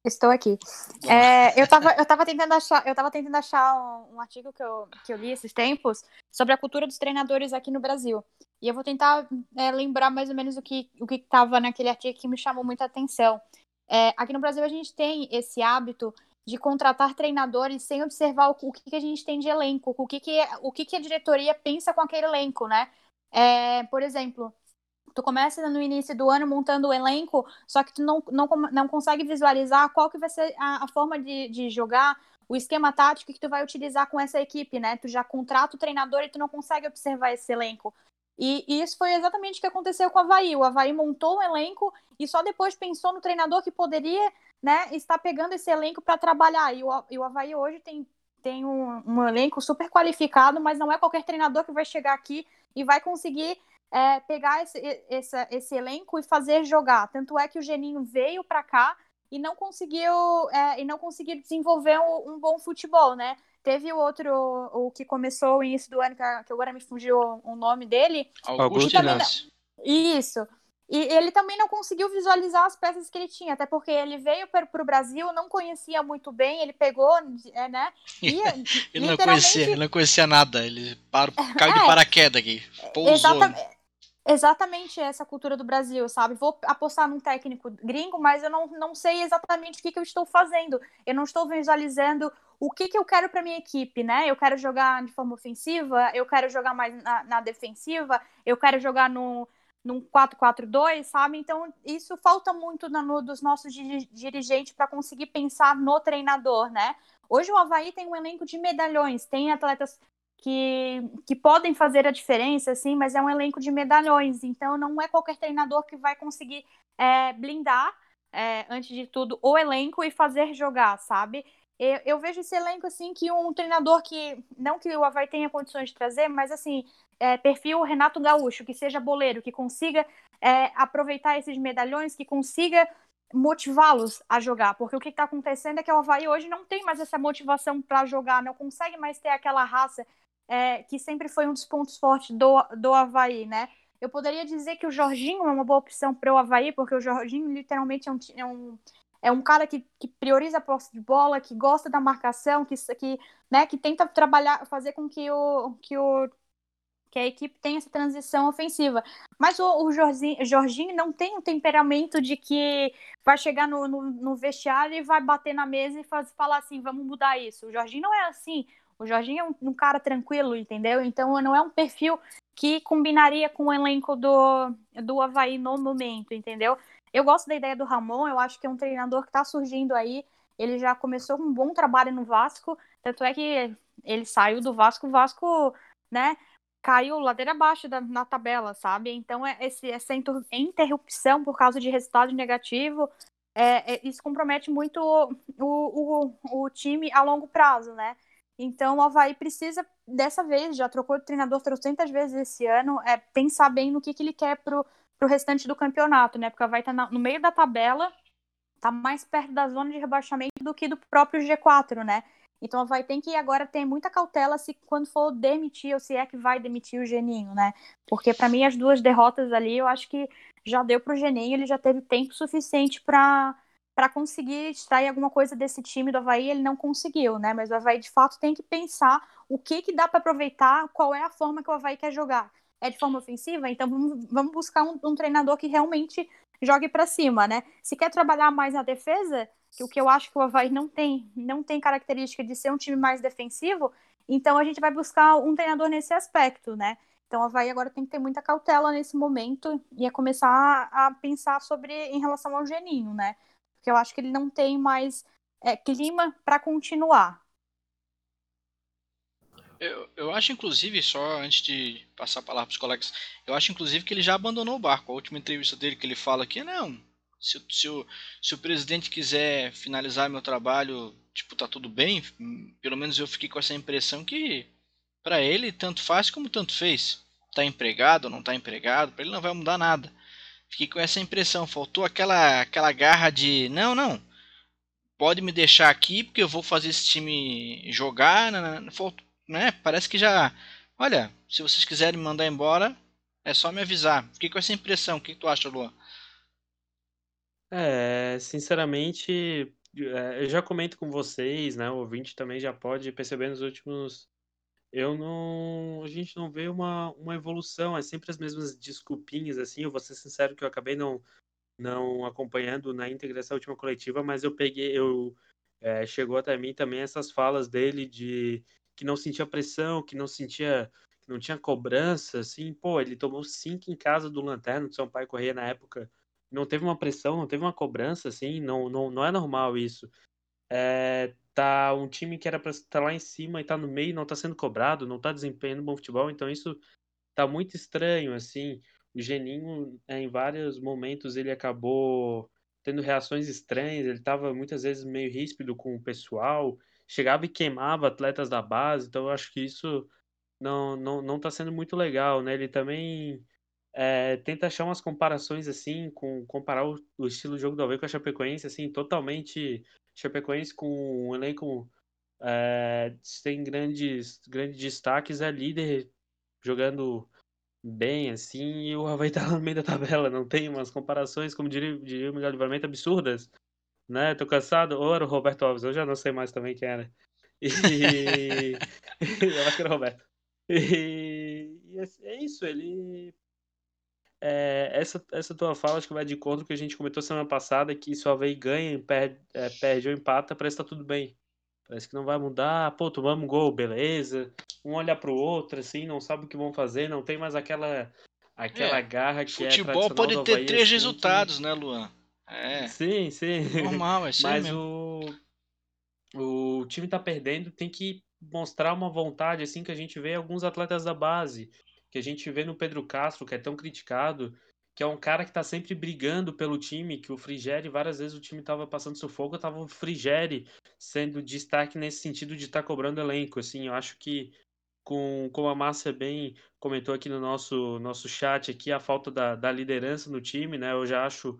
Estou aqui. É, eu, tava, eu tava tentando achar, eu tava tentando achar um, um artigo que eu, que eu li esses tempos sobre a cultura dos treinadores aqui no Brasil. E eu vou tentar é, lembrar mais ou menos o que o que estava naquele artigo que me chamou muita atenção. É, aqui no Brasil a gente tem esse hábito de contratar treinadores sem observar o, o que, que a gente tem de elenco, o que, que, o que, que a diretoria pensa com aquele elenco, né? É, por exemplo, tu começa no início do ano montando o elenco, só que tu não, não, não consegue visualizar qual que vai ser a, a forma de, de jogar, o esquema tático que tu vai utilizar com essa equipe, né? Tu já contrata o treinador e tu não consegue observar esse elenco. E, e isso foi exatamente o que aconteceu com o Havaí. O Havaí montou um elenco e só depois pensou no treinador que poderia né, estar pegando esse elenco para trabalhar. E o, e o Havaí hoje tem, tem um, um elenco super qualificado, mas não é qualquer treinador que vai chegar aqui e vai conseguir é, pegar esse, esse, esse, elenco e fazer jogar. Tanto é que o Geninho veio para cá e não conseguiu é, e não conseguiu desenvolver um, um, bom futebol, né? Teve o outro, o que começou o início do ano, que, agora me fugiu o nome dele.
Augusto Inácio.
Isso. E ele também não conseguiu visualizar as peças que ele tinha, até porque ele veio para o Brasil, não conhecia muito bem, ele pegou, é, né?
E, ele, não conhecia, ele não conhecia nada, ele parou, caiu de
É.
paraquedas aqui, pousou.
Exatamente, exatamente essa cultura do Brasil, sabe? Vou apostar num técnico gringo, mas eu não, não sei exatamente o que, que eu estou fazendo. Eu não estou visualizando o que, que eu quero para minha equipe, né? Eu quero jogar de forma ofensiva, eu quero jogar mais na, na defensiva, eu quero jogar no, num 4-4-2, sabe? Então, isso falta muito no, dos nossos dirigentes para conseguir pensar no treinador, né? Hoje o Havaí tem um elenco de medalhões, tem atletas que, que podem fazer a diferença, sim, mas é um elenco de medalhões, então não é qualquer treinador que vai conseguir é, blindar, é, antes de tudo, o elenco e fazer jogar, sabe? Eu, eu, vejo esse elenco assim que um treinador que, não que o Havaí tenha condições de trazer, mas assim, é, perfil Renato Gaúcho, que seja boleiro, que consiga é, aproveitar esses medalhões, que consiga motivá-los a jogar, porque o que está acontecendo é que o Havaí hoje não tem mais essa motivação para jogar, não consegue mais ter aquela raça é, que sempre foi um dos pontos fortes do, do Havaí, né? Eu poderia dizer que o Jorginho é uma boa opção para o Havaí, porque o Jorginho literalmente é um, é um, é um cara que, que prioriza a posse de bola, que gosta da marcação, que, que, né, que tenta trabalhar, fazer com que o, que o que a equipe tem essa transição ofensiva. Mas o, o Jorginho, Jorginho, não tem um temperamento de que vai chegar no, no, no vestiário e vai bater na mesa e faz, falar assim, vamos mudar isso. O Jorginho não é assim. O Jorginho é um, um, cara tranquilo, entendeu? Então não é um perfil que combinaria com o elenco do, do Havaí no momento, entendeu? Eu gosto da ideia do Ramon, eu acho que é um treinador que está surgindo aí. Ele já começou um bom trabalho no Vasco, tanto é que ele saiu do Vasco, o Vasco, né, caiu ladeira abaixo da, na tabela, sabe? Então, é esse, essa interrupção por causa de resultado negativo, é, é, isso compromete muito o, o, o, o, time a longo prazo, né? Então, o Havaí precisa, dessa vez, já trocou de treinador 300 vezes esse ano, é pensar bem no que, que ele quer pro, pro restante do campeonato, né? Porque o Havaí tá na, no meio da tabela, tá mais perto da zona de rebaixamento do que do próprio G4, né? Então vai ter que agora ter muita cautela se quando for demitir ou se é que vai demitir o Geninho, né? Porque para mim as duas derrotas ali, eu acho que já deu pro Geninho, ele já teve tempo suficiente para para conseguir extrair alguma coisa desse time do Havaí, ele não conseguiu, né? Mas o Havaí de fato tem que pensar o que que dá para aproveitar, qual é a forma que o Havaí quer jogar. É de forma ofensiva? Então vamos, vamos buscar um, um treinador que realmente jogue para cima, né? Se quer trabalhar mais na defesa, que o que eu acho que o Havaí não tem, não tem característica de ser um time mais defensivo, então a gente vai buscar um treinador nesse aspecto, né? Então o Havaí agora tem que ter muita cautela nesse momento e é começar a pensar sobre em relação ao Geninho, né? Porque eu acho que ele não tem mais é, clima para continuar.
Eu, eu acho, inclusive, só antes de passar a palavra para os colegas, eu acho, inclusive, que ele já abandonou o barco. A última entrevista dele que ele fala aqui, não, se, se, o, se o presidente quiser finalizar meu trabalho, tipo, tá tudo bem, pelo menos eu fiquei com essa impressão que para ele tanto faz como tanto fez. Tá empregado ou não tá empregado, para ele não vai mudar nada. Fiquei com essa impressão, faltou aquela aquela garra de, não, não. Pode me deixar aqui porque eu vou fazer esse time jogar, né? Parece que já, olha, se vocês quiserem me mandar embora, é só me avisar. Fiquei com essa impressão. O que, que tu acha, Luan?
É, sinceramente, é, eu já comento com vocês, né? O ouvinte também já pode perceber nos últimos. Eu não. A gente não vê uma, uma evolução, é sempre as mesmas desculpinhas, assim. Eu vou ser sincero que eu acabei não, não acompanhando na íntegra essa última coletiva, mas eu peguei. Eu, é, chegou até mim também essas falas dele de que não sentia pressão, que não sentia. que não tinha cobrança, assim. Pô, ele tomou cinco em casa do Lanterna do São Paulo Correia na época não teve uma pressão, não teve uma cobrança, assim, não, não, não é normal isso. É, tá um time que era para estar lá em cima e tá no meio, não tá sendo cobrado, não tá desempenhando bom futebol, então isso tá muito estranho, assim. O Geninho, é, em vários momentos, ele acabou tendo reações estranhas, ele tava muitas vezes meio ríspido com o pessoal, chegava e queimava atletas da base, então eu acho que isso não, não, não tá sendo muito legal, né? Ele também é, tenta achar umas comparações assim, com comparar o, o estilo de jogo do Havaí com a Chapecoense, assim, totalmente Chapecoense com um elenco é, sem grandes, grandes destaques, é líder jogando bem, assim, e o Havaí tá no meio da tabela, não tem umas comparações, como diria, diria o Miguel Livramento, absurdas, né? Tô cansado, ou era o Roberto Alves, eu já não sei mais também quem era. E... eu acho que era o Roberto. E... e é, é isso, ele é, essa, essa tua fala acho que vai de conta que a gente comentou semana passada, que se o Havaí ganha, perde, é, perde ou empata, parece que tá tudo bem. Parece que não vai mudar, pô, tomamos um gol, beleza. Um olha pro outro, assim, não sabe o que vão fazer, não tem mais aquela aquela
É,
garra que é
Futebol
tradicional
pode ter
Avaí,
três
assim, que-
resultados, né, Luan? É,
Sim, sim.
normal, é
Mas
mesmo.
o, o time tá perdendo, tem que mostrar uma vontade, assim, que a gente vê alguns atletas da base, que a gente vê no Pedro Castro, que é tão criticado, que é um cara que tá sempre brigando pelo time, que o Frigeri, várias vezes o time tava passando sufoco, tava o Frigeri sendo destaque nesse sentido de estar cobrando elenco, assim, eu acho que com, como a Márcia bem comentou aqui no nosso, nosso chat aqui, a falta da, da liderança no time, né? Eu já acho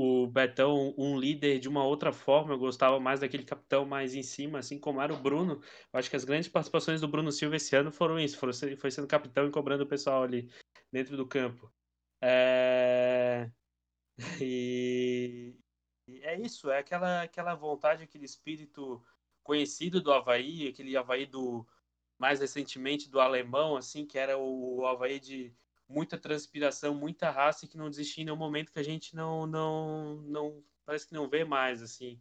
o Betão um líder de uma outra forma. Eu gostava mais daquele capitão mais em cima, assim como era o Bruno. Eu acho que as grandes participações do Bruno Silva esse ano foram isso, foram, foi sendo capitão e cobrando o pessoal ali dentro do campo. É... E é isso, é aquela, aquela vontade, aquele espírito conhecido do Havaí, aquele Havaí do mais recentemente do alemão, assim, que era o Havaí de muita transpiração, muita raça e que não desistia em nenhum momento que a gente não, não, não parece que não vê mais, assim.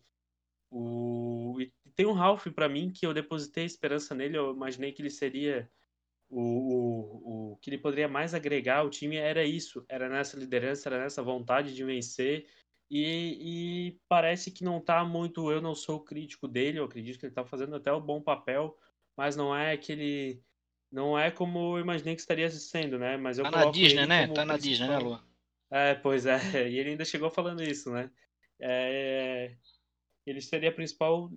O... E tem um Ralph para mim que eu depositei esperança nele, eu imaginei que ele seria o, o, o que ele poderia mais agregar ao time era isso, era nessa liderança, era nessa vontade de vencer. E, e parece que não tá muito. Eu não sou crítico dele, eu acredito que ele tá fazendo até um bom papel, mas não é aquele. Não é como eu imaginei que estaria sendo, né? Mas eu
Tá na Disney, né? Tá na Disney, né,
principal-
Luan?
é, pois é, e ele ainda chegou falando isso, né? É, ele seria a principal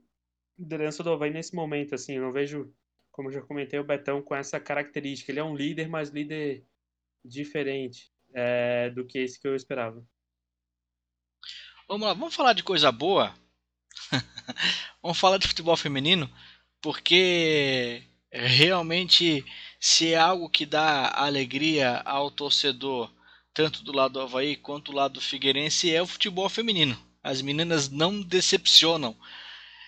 liderança do Havaí nesse momento, assim, eu não vejo, como eu já comentei, o Betão com essa característica. Ele é um líder, mas líder diferente é, do que esse que eu esperava.
Vamos lá, vamos falar de coisa boa. vamos falar de futebol feminino, porque realmente se é algo que dá alegria ao torcedor, tanto do lado do Havaí quanto do lado do Figueirense, é o futebol feminino. As meninas não decepcionam.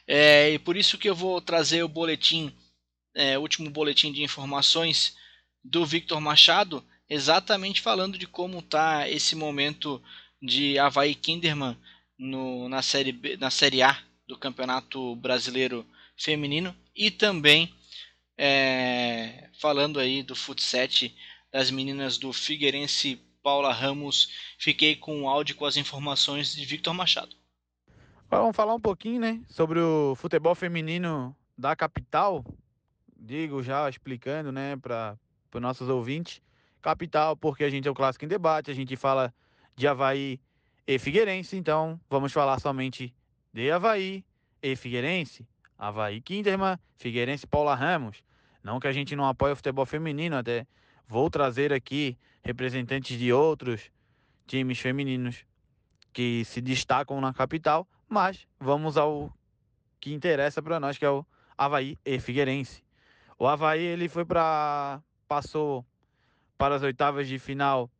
É, e por isso que eu vou trazer o boletim, é, último boletim de informações do Victor Machado, exatamente falando de como está esse momento de Havaí Kinderman no, na, série B, na Série A do Campeonato Brasileiro Feminino e também é, falando aí do futset das meninas do Figueirense Paula Ramos. Fiquei com o áudio com as informações de Victor Machado.
Vamos falar um pouquinho, né, sobre o futebol feminino da capital. Digo já explicando, né, para os nossos ouvintes. Capital, porque a gente é o clássico em debate, a gente fala de Havaí e Figueirense, então vamos falar somente de Havaí e Figueirense. Havaí Kinderman, Figueirense Paula Ramos. Não que a gente não apoie o futebol feminino, até vou trazer aqui representantes de outros times femininos que se destacam na capital, mas vamos ao que interessa para nós, que é o Havaí e Figueirense. O Havaí ele foi para passou para as oitavas de final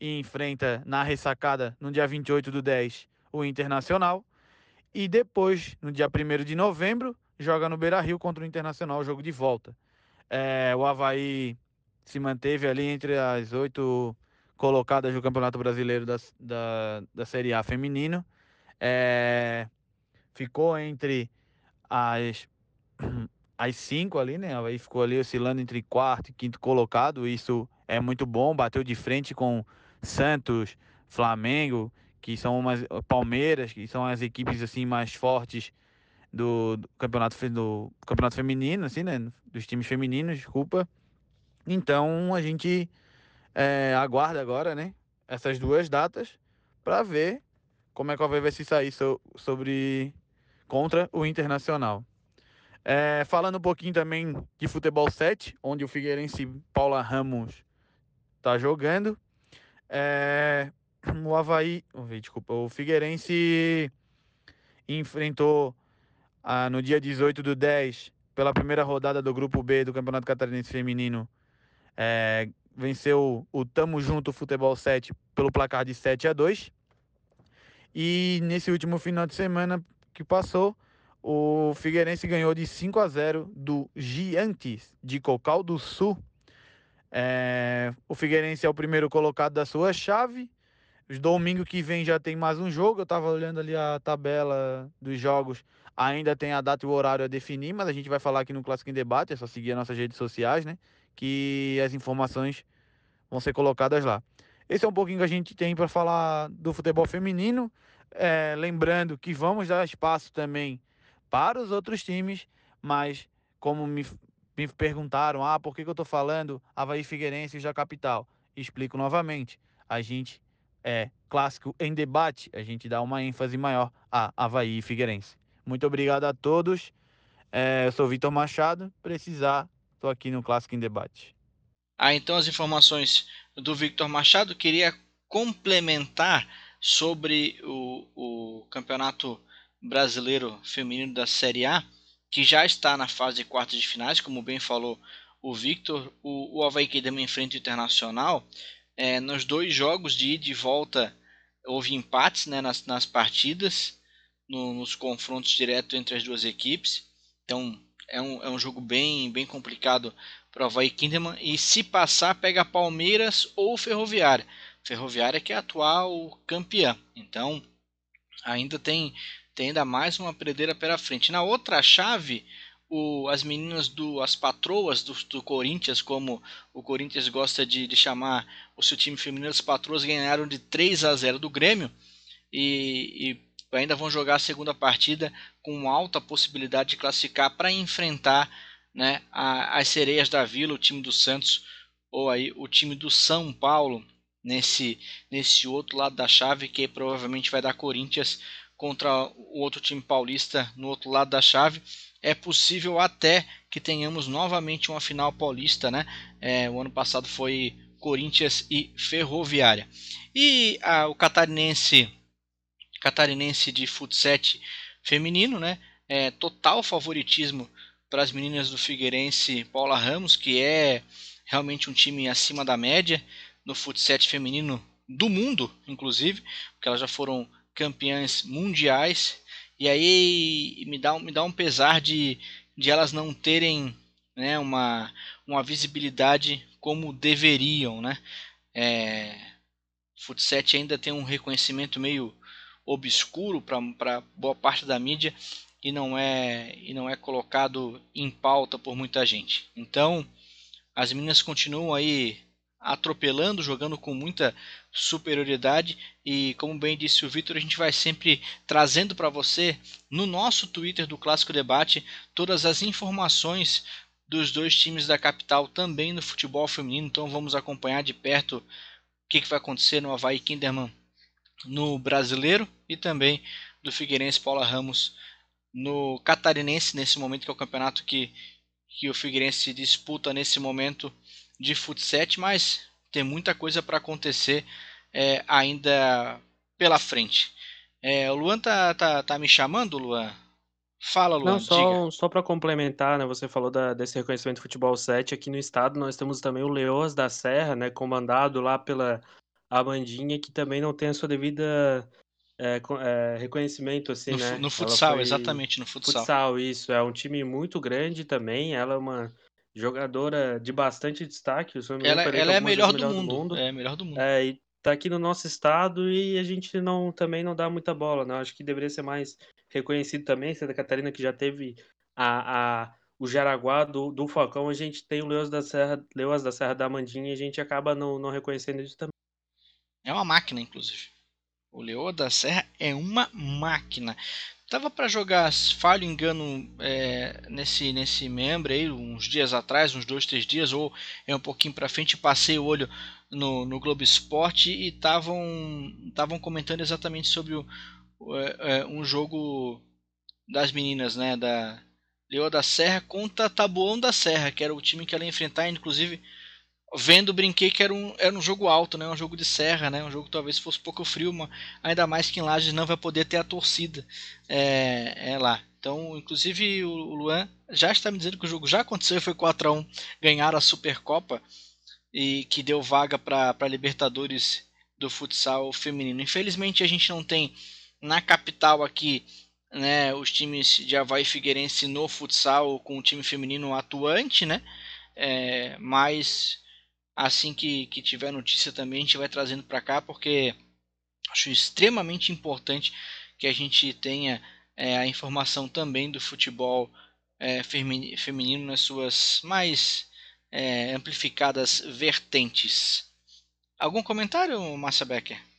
e enfrenta na ressacada no dia 28 do 10 o Internacional e depois no dia 1 de novembro joga no Beira-Rio contra o Internacional, jogo de volta. É, o Havaí se manteve ali entre as oito colocadas do Campeonato Brasileiro da, da, da Série A feminino. É, ficou entre as, as cinco ali, né? Aí ficou ali oscilando entre quarto e quinto colocado. Isso é muito bom. Bateu de frente com Santos, Flamengo, que são umas Palmeiras, que são as equipes assim mais fortes do, do campeonato do campeonato feminino, assim, né? Dos times femininos, desculpa. Então a gente é, aguarda agora, né? Essas duas datas para ver como é que Havaí vai se sair so, sobre contra o Internacional. É, falando um pouquinho também de futebol 7, onde o Figueirense Paula Ramos está jogando. É, o Havaí, desculpa, o Figueirense enfrentou ah, no dia 18 do 10, pela primeira rodada do Grupo B do Campeonato Catarinense Feminino, é, venceu o Tamo Junto Futebol 7 pelo placar de 7 a 2. E nesse último final de semana que passou, o Figueirense ganhou de 5 a 0 do Giantes de Cocal do Sul. É, o Figueirense é o primeiro colocado da sua chave. Domingo que vem já tem mais um jogo. Eu estava olhando ali a tabela dos jogos. Ainda tem a data e o horário a definir, mas a gente vai falar aqui no Clássico em Debate. É só seguir as nossas redes sociais, né? Que as informações vão ser colocadas lá. Esse é um pouquinho que a gente tem para falar do futebol feminino. É, lembrando que vamos dar espaço também para os outros times, mas como me, me perguntaram, ah, por que, que eu estou falando Havaí Figueirense e da capital? Explico novamente. A gente é clássico em debate, a gente dá uma ênfase maior a Havaí e Figueirense. Muito obrigado a todos. É, eu sou Vitor Machado. Precisar, estou aqui no Clássico em Debate.
Ah, então as informações do Victor Machado. Queria complementar sobre o, o Campeonato Brasileiro Feminino da Série A, que já está na fase de quartas de finais, como bem falou o Victor. O, o Havaí Kedama enfrenta o Internacional. É, nos dois jogos de ida e volta houve empates né, nas, nas partidas, no, nos confrontos diretos entre as duas equipes. Então é um, é um jogo bem, bem complicado para o Havaí Kinderman. E se passar, pega Palmeiras ou Ferroviária. Ferroviária que é a atual campeã. Então ainda tem, tem ainda mais uma predeira pela frente. Na outra chave, o, as meninas do as patroas do, do, Corinthians, como o Corinthians gosta de, de, chamar o seu time feminino, as patroas ganharam de 3 a 0 do Grêmio e, e ainda vão jogar a segunda partida com alta possibilidade de classificar para enfrentar né, a, as sereias da Vila, o time do Santos ou aí o time do São Paulo nesse nesse outro lado da chave que provavelmente vai dar Corinthians contra o outro time paulista no outro lado da chave. É possível até que tenhamos novamente uma final paulista, né? É, o ano passado foi Corinthians e Ferroviária. E a, o catarinense catarinense de futsal feminino, né? É, total favoritismo para as meninas do Figueirense Paula Ramos, que é realmente um time acima da média no futsal feminino do mundo, inclusive, porque elas já foram campeãs mundiais. E aí me dá, me dá um pesar de, de elas não terem né, uma, uma visibilidade como deveriam. Né? É, futsal ainda tem um reconhecimento meio obscuro para boa parte da mídia e não é e não é colocado em pauta por muita gente. Então, as meninas continuam aí atropelando, jogando com muita superioridade e como bem disse o Vitor, a gente vai sempre trazendo para você no nosso Twitter do Clássico Debate todas as informações dos dois times da capital também no futebol feminino. Então vamos acompanhar de perto o que, que vai acontecer no Havaí Kinderman no Brasileiro e também do Figueirense Paula Ramos no Catarinense nesse momento, que é o campeonato que, que o Figueirense disputa nesse momento de futsal, mas tem muita coisa para acontecer é, ainda pela frente. É, o Luan tá, tá, tá me chamando, Luan? Fala, Luan.
Não, só, só para complementar, né? Você falou da, desse reconhecimento de futebol 7 aqui no estado. Nós temos também o Leões da Serra, né? Comandado lá pela Amandinha, que também não tem a sua devida é, é, reconhecimento, assim,
no,
né?
No futsal, foi... exatamente, no futsal.
Futsal, isso. É um time muito grande também. Ela é uma jogadora de bastante destaque.
ela, ela é a melhor, do, mundo. do mundo. É melhor do mundo.
É, e tá aqui no nosso estado e a gente não também não dá muita bola, né? Acho que deveria ser mais reconhecido também. Santa Catarina que já teve a, a o Jaraguá do, do Falcão, a gente tem o Leões da Serra, Leões da Serra da Mandinha e a gente acaba não, não reconhecendo isso também.
É uma máquina, inclusive. O Leoa da Serra é uma máquina. Tava para jogar, falho engano, é, nesse nesse membro aí uns dias atrás, uns dois, três dias, ou é um pouquinho para frente, passei o olho no, no Globo Esporte e estavam comentando exatamente sobre o, é, é, um jogo das meninas, né, da Leoa da Serra contra Taboão da Serra, que era o time que ela ia enfrentar, inclusive vendo, brinquei que era um, era um jogo alto, né? Um jogo de serra, né? Um jogo que talvez fosse pouco frio, mas ainda mais que em Lages não vai poder ter a torcida é, é lá. Então, inclusive o Luan já está me dizendo que o jogo já aconteceu foi 4 a 1 ganhar a Supercopa e que deu vaga para Libertadores do futsal feminino. Infelizmente a gente não tem na capital aqui né, os times de Havaí Figueirense no futsal com o time feminino atuante, né? É, mas assim que, que tiver notícia também a gente vai trazendo para cá, porque acho extremamente importante que a gente tenha é, a informação também do futebol é, feminino nas suas mais é, amplificadas vertentes. Algum comentário, Márcia Becker?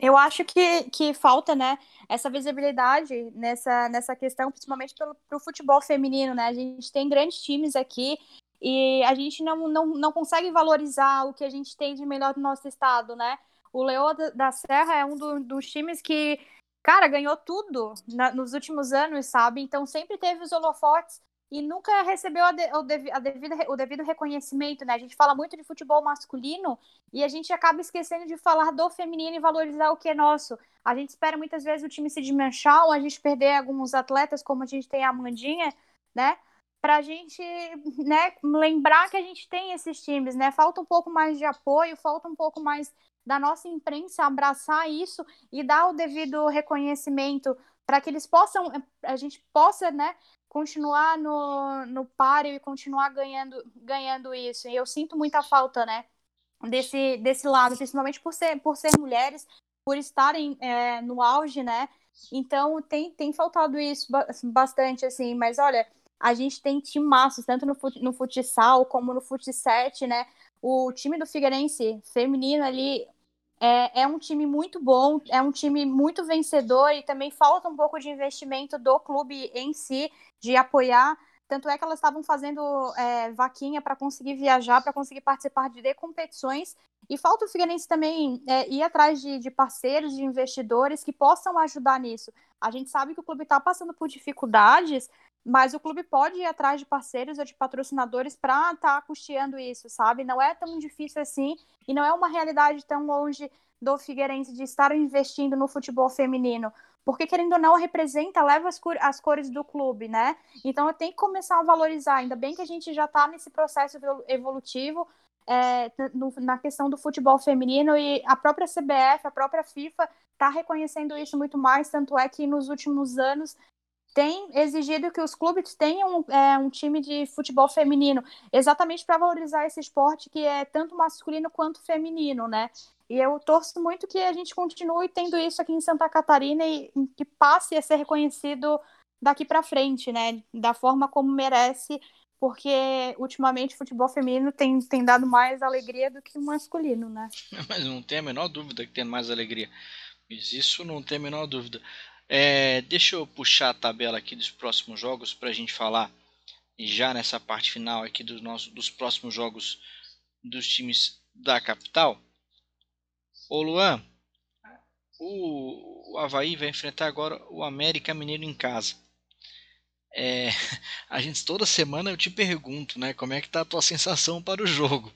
Eu acho que, que falta, né, essa visibilidade nessa, nessa questão, principalmente pelo pro futebol feminino, né? A gente tem grandes times aqui e a gente não, não, não consegue valorizar o que a gente tem de melhor do nosso estado, né? O Leoa da Serra é um do, dos times que, cara, ganhou tudo na, nos últimos anos, sabe? Então sempre teve os holofotes e nunca recebeu a, de, a, dev, a o devido reconhecimento, né? A gente fala muito de futebol masculino e a gente acaba esquecendo de falar do feminino e valorizar o que é nosso. A gente espera muitas vezes o time se desmanchar ou a gente perder alguns atletas, como a gente tem a Amandinha, né? Pra gente, né, lembrar que a gente tem esses times, né? Falta um pouco mais de apoio, falta um pouco mais da nossa imprensa abraçar isso e dar o devido reconhecimento para que eles possam, a gente possa, né, continuar no, no páreo e continuar ganhando, ganhando isso. E eu sinto muita falta, né, desse, desse lado, principalmente por ser, por ser mulheres, por estarem é, no auge, né? Então tem, tem faltado isso bastante, assim, mas olha, a gente tem timaços, tanto no, fut, no futsal como no futsete, né? O time do Figueirense feminino ali é, é um time muito bom, é um time muito vencedor e também falta um pouco de investimento do clube em si de apoiar. Tanto é que elas estavam fazendo é, vaquinha para conseguir viajar, para conseguir participar de competições. E falta o Figueirense também é, ir atrás de, de, parceiros, de investidores que possam ajudar nisso. A gente sabe que o clube está passando por dificuldades, mas o clube pode ir atrás de parceiros ou de patrocinadores para estar tá custeando isso, sabe? Não é tão difícil assim e não é uma realidade tão longe do Figueirense de estar investindo no futebol feminino porque querendo ou não representa, leva as, as cores do clube, né? Então eu tenho que começar a valorizar. Ainda bem que a gente já está nesse processo evolutivo é, no, na questão do futebol feminino e a própria CBF, a própria FIFA está reconhecendo isso muito mais, tanto é que nos últimos anos tem exigido que os clubes tenham é, um time de futebol feminino, exatamente para valorizar esse esporte que é tanto masculino quanto feminino, né? E eu torço muito que a gente continue tendo isso aqui em Santa Catarina e que passe a ser reconhecido daqui para frente, né? Da forma como merece, porque ultimamente o futebol feminino tem, tem dado mais alegria do que o masculino, né?
Mas não tem a menor dúvida que tem mais alegria. Mas isso não tem a menor dúvida. É, deixa eu puxar a tabela aqui dos próximos jogos para a gente falar já nessa parte final aqui dos, nossos, dos próximos jogos dos times da capital. Ô Luan, o, o Havaí vai enfrentar agora o América Mineiro em casa. É, a gente toda semana eu te pergunto, né, como é que tá a tua sensação para o jogo?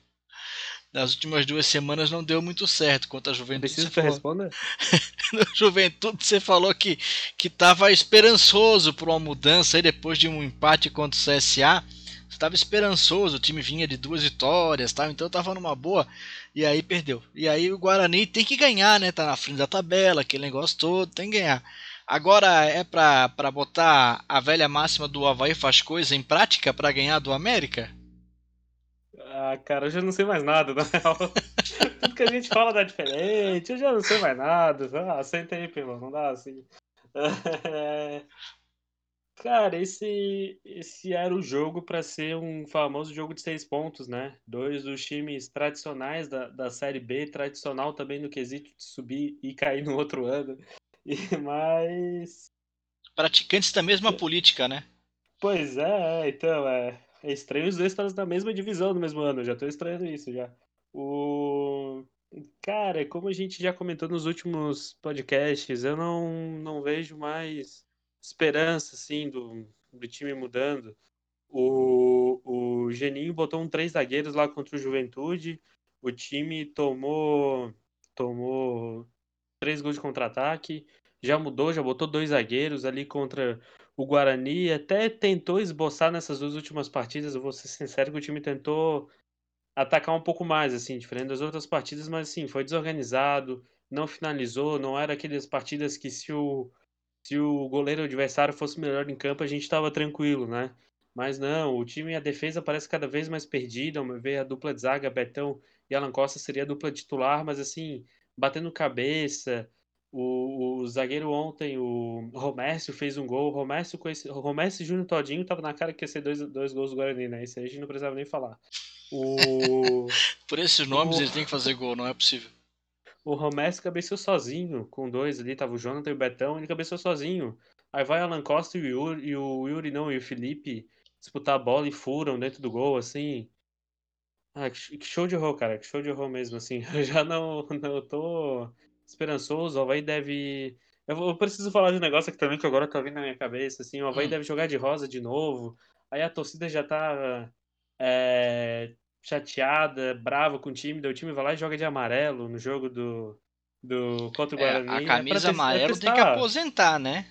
Nas últimas duas semanas não deu muito certo contra a Juventude.
Preciso que responder?
Na Juventude você falou que que estava esperançoso por uma mudança aí depois de um empate contra o CSA. Você estava esperançoso, o time vinha de duas vitórias, tá? então estava numa boa e aí perdeu. E aí o Guarani tem que ganhar, né? Tá na frente da tabela, aquele negócio todo, tem que ganhar. Agora é pra, pra botar a velha máxima do Havaí faz coisa em prática para ganhar do América?
Ah, cara, eu já não sei mais nada, na real. Tudo que a gente fala dá diferente, eu já não sei mais nada. Ah, senta aí, Pelão, não dá assim. É... Cara, esse, esse era o jogo para ser um famoso jogo de seis pontos, né? Dois dos times tradicionais da, da Série B, tradicional também no quesito de subir e cair no outro ano. E, mas.
Praticantes da mesma política, né?
Pois é, então, é, é estranho os dois estarem na mesma divisão no mesmo ano, já tô estranhando isso já. O. Cara, como a gente já comentou nos últimos podcasts, eu não, não vejo mais esperança, assim, do, do time mudando. O, o Geninho botou um três zagueiros lá contra o Juventude. O time tomou tomou três gols de contra-ataque. Já mudou, já botou dois zagueiros ali contra o Guarani. Até tentou esboçar nessas duas últimas partidas. Eu vou ser sincero que o time tentou atacar um pouco mais, assim, diferente das outras partidas, mas assim, foi desorganizado, não finalizou, não era aquelas partidas que se o se o goleiro adversário fosse melhor em campo, a gente estava tranquilo, né? Mas não, o time, a defesa parece cada vez mais perdida. Meu ver, a dupla de zaga, Betão e Alan Costa seria a dupla titular, mas assim, batendo cabeça. O, o zagueiro ontem, o Romércio, fez um gol. O Romércio, esse, o Romércio e Júnior Todinho tava na cara que ia ser dois, dois gols do Guarani, né? Isso aí a gente não precisava nem falar. O,
Por esses nomes
O-
ele tem que fazer gol, não é possível.
o Romés cabeceou sozinho, com dois ali, tava o Jonathan e o Betão, ele cabeceou sozinho. Aí vai Alan Costa e o Yuri, e o Yuri não, e o Felipe disputar a bola e furam dentro do gol, assim. Ah, que show de horror, cara, que show de horror mesmo, assim. Eu já não, não tô esperançoso, o Havaí deve... Eu, preciso falar de um negócio aqui também que agora tá vindo na minha cabeça, assim, o Havaí
Hum.
deve jogar de rosa de novo, aí a torcida já tá é, chateada, brava com o time, daí o time vai lá e joga de amarelo no jogo do, do contra o
É,
Guarani.
a
É pra
camisa
é
amarela tem que aposentar, né?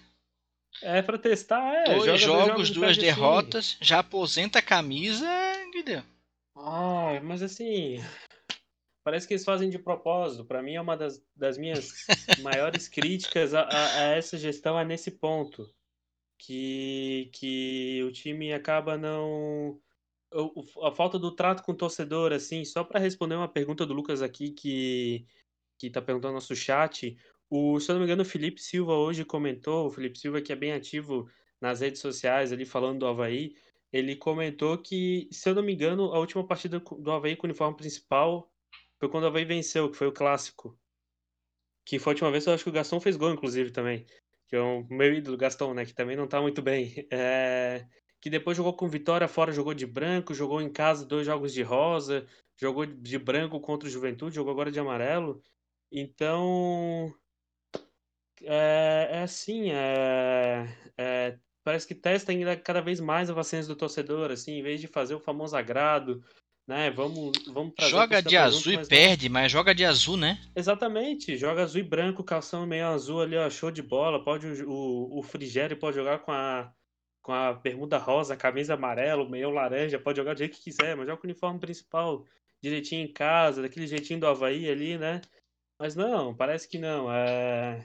É pra testar, é.
Dois
joga
jogos, duas
perde assim.
derrotas, já aposenta a camisa, Guilherme.
Ai, mas assim, parece que eles fazem de propósito. Pra mim é uma das, das minhas maiores críticas a, a- a essa gestão é nesse ponto. Que, que o time acaba não. A falta do trato com o torcedor, assim, só pra responder uma pergunta do Lucas aqui que, que tá perguntando no nosso chat. O, se eu não me engano, o Felipe Silva hoje comentou, o Felipe Silva que é bem ativo nas redes sociais ali falando do Havaí, ele comentou que, se eu não me engano, a última partida do Havaí com o uniforme principal foi quando o Havaí venceu, que foi o clássico. Que foi a última vez, eu acho que o Gastão fez gol, inclusive, também. Que é o meu ídolo, Gastão, né? Que também não tá muito bem. É, Que depois jogou com Vitória fora, jogou de branco, jogou em casa dois jogos de rosa, jogou de branco contra o Juventude, jogou agora de amarelo. Então, é, é assim, é, é, parece que testa ainda cada vez mais a vacina do torcedor, assim, em vez de fazer o famoso agrado, né? Vamos, vamos
Joga de azul
junto,
e
mas não.
perde, mas joga de azul, né?
Exatamente, joga azul e branco, calção meio azul ali, ó, show de bola. Pode o, o, Frigério pode jogar com a com a bermuda rosa, a camisa amarela, o meio laranja, pode jogar do jeito que quiser, mas joga com o uniforme principal direitinho em casa, daquele jeitinho do Havaí ali, né? Mas não, parece que não. É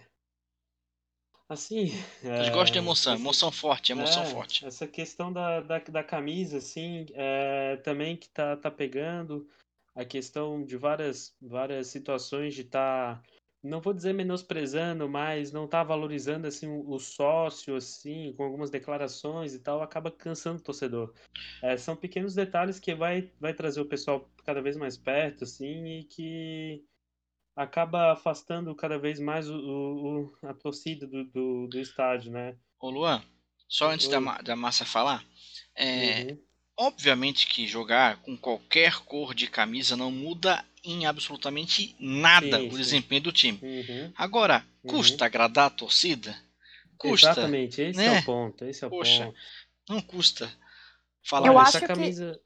assim,
Eles gostam de
é,
emoção, emoção forte, emoção
é,
forte.
Essa questão da, da, da camisa, assim, é, também que tá, tá pegando a questão de várias, várias situações de estar, não vou dizer menosprezando, mas não tá valorizando, assim, o, o sócio, assim, com algumas declarações e tal, acaba cansando o torcedor. É, são pequenos detalhes que vai, vai trazer o pessoal cada vez mais perto, assim, e que acaba afastando cada vez mais o, o- a torcida do, do, do estádio, né?
Ô Luan, só antes da, da Massa falar, é,
Uhum.
obviamente que jogar com qualquer cor de camisa não muda em absolutamente nada
Sim,
o
sim.
desempenho do time.
Uhum.
Agora,
Uhum.
custa agradar a torcida? Custa.
Exatamente, esse
né?
é o ponto, esse é o
Poxa,
ponto.
Não custa. Falar
Eu
essa
que-
camisa...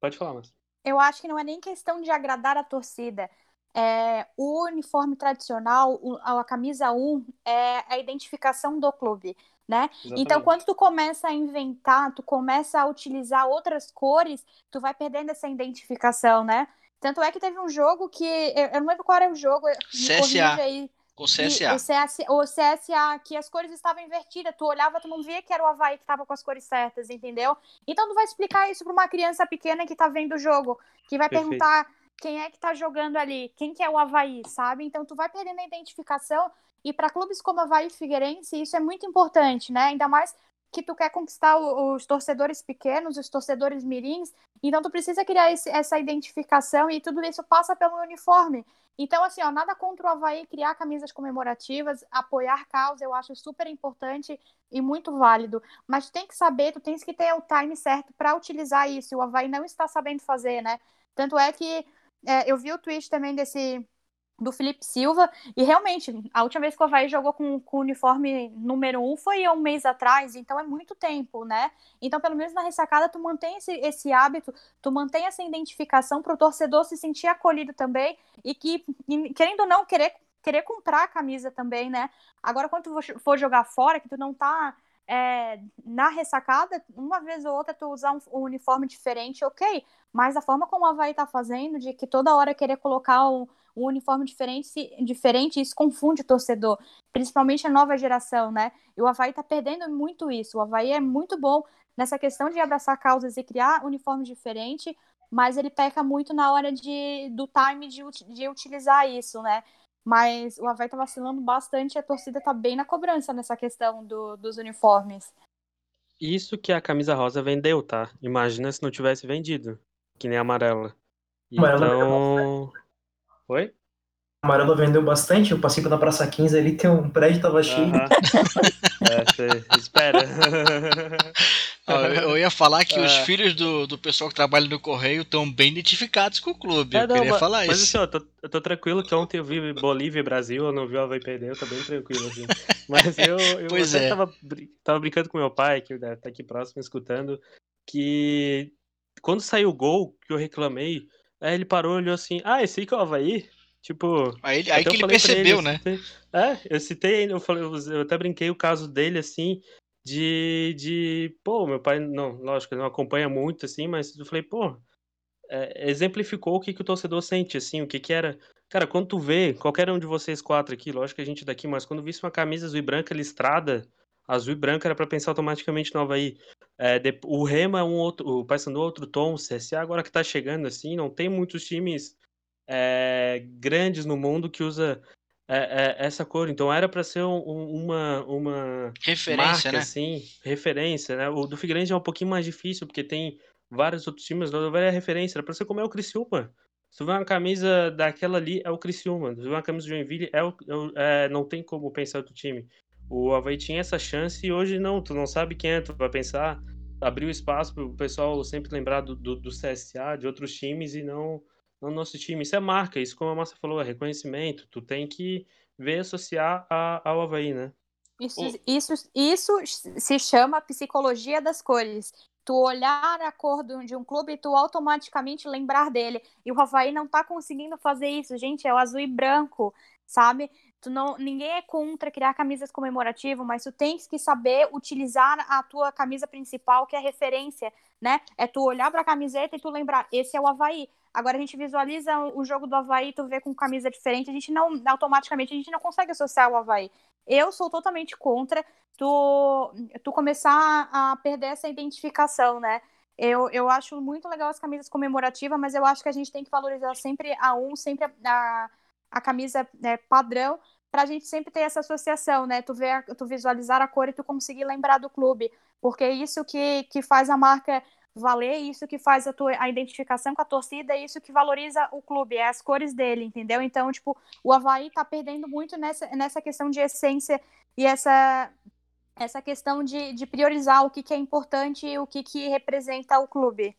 Pode falar, mas...
Eu acho que não é nem questão de agradar a torcida. É, o uniforme tradicional, a camisa 1, é a identificação do clube, né? Então,
Exatamente.
quando tu começa a inventar, tu começa a utilizar outras cores, tu vai perdendo essa identificação, né? Tanto é que teve um jogo que, eu, eu não lembro qual era o jogo, me
CSA.
aí.
Com CSA.
O, CS, o CSA, que as cores estavam invertidas. Tu olhava, tu não via que era o Havaí que estava com as cores certas, entendeu? Então tu vai explicar isso para uma criança pequena que tá vendo o jogo, que vai
Perfeito.
perguntar quem é que tá jogando ali, quem que é o Havaí, sabe? Então tu vai perdendo a identificação. E para clubes como Havaí e Figueirense, isso é muito importante, né? Ainda mais que tu quer conquistar os torcedores pequenos, os torcedores mirins, então tu precisa criar esse- essa identificação e tudo isso passa pelo uniforme. Então, assim, ó, nada contra o Havaí criar camisas comemorativas, apoiar causa, eu acho super importante e muito válido. Mas tu tem que saber, tu tens que ter o time certo para utilizar isso. O Havaí não está sabendo fazer, né? Tanto é que é, eu vi o tweet também desse do Felipe Silva, e realmente, a última vez que o Havaí jogou com, com o uniforme número um foi há um mês atrás, então é muito tempo, né? Então, pelo menos na ressacada, tu mantém esse, esse hábito, tu mantém essa identificação para o torcedor se sentir acolhido também e que, querendo ou não, querer, querer comprar a camisa também, né? Agora, quando tu for jogar fora, que tu não tá é, na ressacada, uma vez ou outra tu usar um, um, uniforme diferente, ok, mas a forma como o Havaí tá fazendo, de que toda hora querer colocar um, um uniforme diferente, diferente, isso confunde o torcedor, principalmente a nova geração, né? E o Havaí tá perdendo muito isso. O Havaí é muito bom nessa questão de abraçar causas e criar uniforme diferente, mas ele peca muito na hora de, do time de, de utilizar isso, né? Mas o Havaí tá vacilando bastante e a torcida tá bem na cobrança nessa questão do, dos uniformes.
Isso que a camisa rosa vendeu, tá? Imagina se não tivesse vendido. que nem a amarela.
Amarela
Então. Oi?
A Amarela vendeu bastante, eu passei pela Praça 15 ali, tem um prédio tava cheio.
Aham. É, você espera.
Eu ia falar que os
É.
filhos do, do pessoal que trabalha no Correio estão bem identificados com o clube.
É,
eu
não,
queria
mas,
falar
mas
isso.
assim, ó, eu tô, eu tô tranquilo que ontem eu vi Bolívia e Brasil, eu não vi o Havaí perder, eu tô bem tranquilo, assim. Mas eu, eu
Pois
até
é.
tava, tava brincando com meu pai, que deve estar aqui próximo, escutando, que quando saiu o gol, que eu reclamei, aí ele parou e olhou assim, ah, esse aí que é o Havaí? Tipo,
Aí, ele- aí que ele percebeu,
eu
né?
citei- é, eu citei ainda, eu, falei, eu até brinquei o caso dele, assim, de, de, pô, meu pai, não, lógico, ele não acompanha muito, assim, mas eu falei, pô, é, exemplificou o que, que o torcedor sente, assim, o que que era. Cara, quando tu vê, qualquer um de vocês quatro aqui, lógico que a gente daqui, mas quando visse uma camisa azul e branca listrada, azul e branca era pra pensar automaticamente no Havaí. É, o Rema é um outro, o Paysandu é outro tom, o CSA agora que tá chegando, assim, não tem muitos times é, grandes no mundo que usa é, é, essa cor, então era pra ser um- um- uma, uma
Referência,
marca,
né?
assim, referência, né? O do Figueirense é um pouquinho mais difícil, porque tem vários outros times, mas o Havaí é referência, era pra você comer o Criciúma. Se tu vê uma camisa daquela ali, é o Criciúma. Se tu vê uma camisa do Joinville, é o, é o- é, não tem como pensar outro time. O Havaí tinha essa chance e hoje não, tu não sabe quem é, tu vai pensar, abriu espaço pro pessoal sempre lembrar do, do, do CSA, de outros times e não não nosso time. Isso é marca, isso como a Márcia falou, é reconhecimento. Tu tem que ver associar a, ao Havaí, né?
Isso,
O-
isso, isso se chama psicologia das cores. Tu olhar a cor de um clube e tu automaticamente lembrar dele. E o Havaí não tá conseguindo fazer isso, gente. É o azul e branco, sabe? Tu não, ninguém é contra criar camisas comemorativas, mas tu tens que saber utilizar a tua camisa principal, que é referência, né? É tu olhar pra camiseta e tu lembrar, esse é o Havaí. Agora a gente visualiza o jogo do Havaí, tu vê com camisa diferente, a gente não, automaticamente, a gente não consegue associar o Havaí. Eu sou totalmente contra tu, tu começar a perder essa identificação, né? Eu, eu acho muito legal as camisas comemorativas, mas eu acho que a gente tem que valorizar sempre a um, sempre a, a, a camisa né, padrão, pra gente sempre ter essa associação, né? Tu, ver, a- tu visualizar a cor e tu conseguir lembrar do clube, porque é isso que, que faz a marca valer, isso que faz a, tua, a identificação com a torcida, é isso que valoriza o clube, é as cores dele, entendeu? Então, tipo, o Havaí tá perdendo muito nessa, nessa questão de essência e essa, essa questão de, de priorizar o que, que é importante e o que, que representa o clube.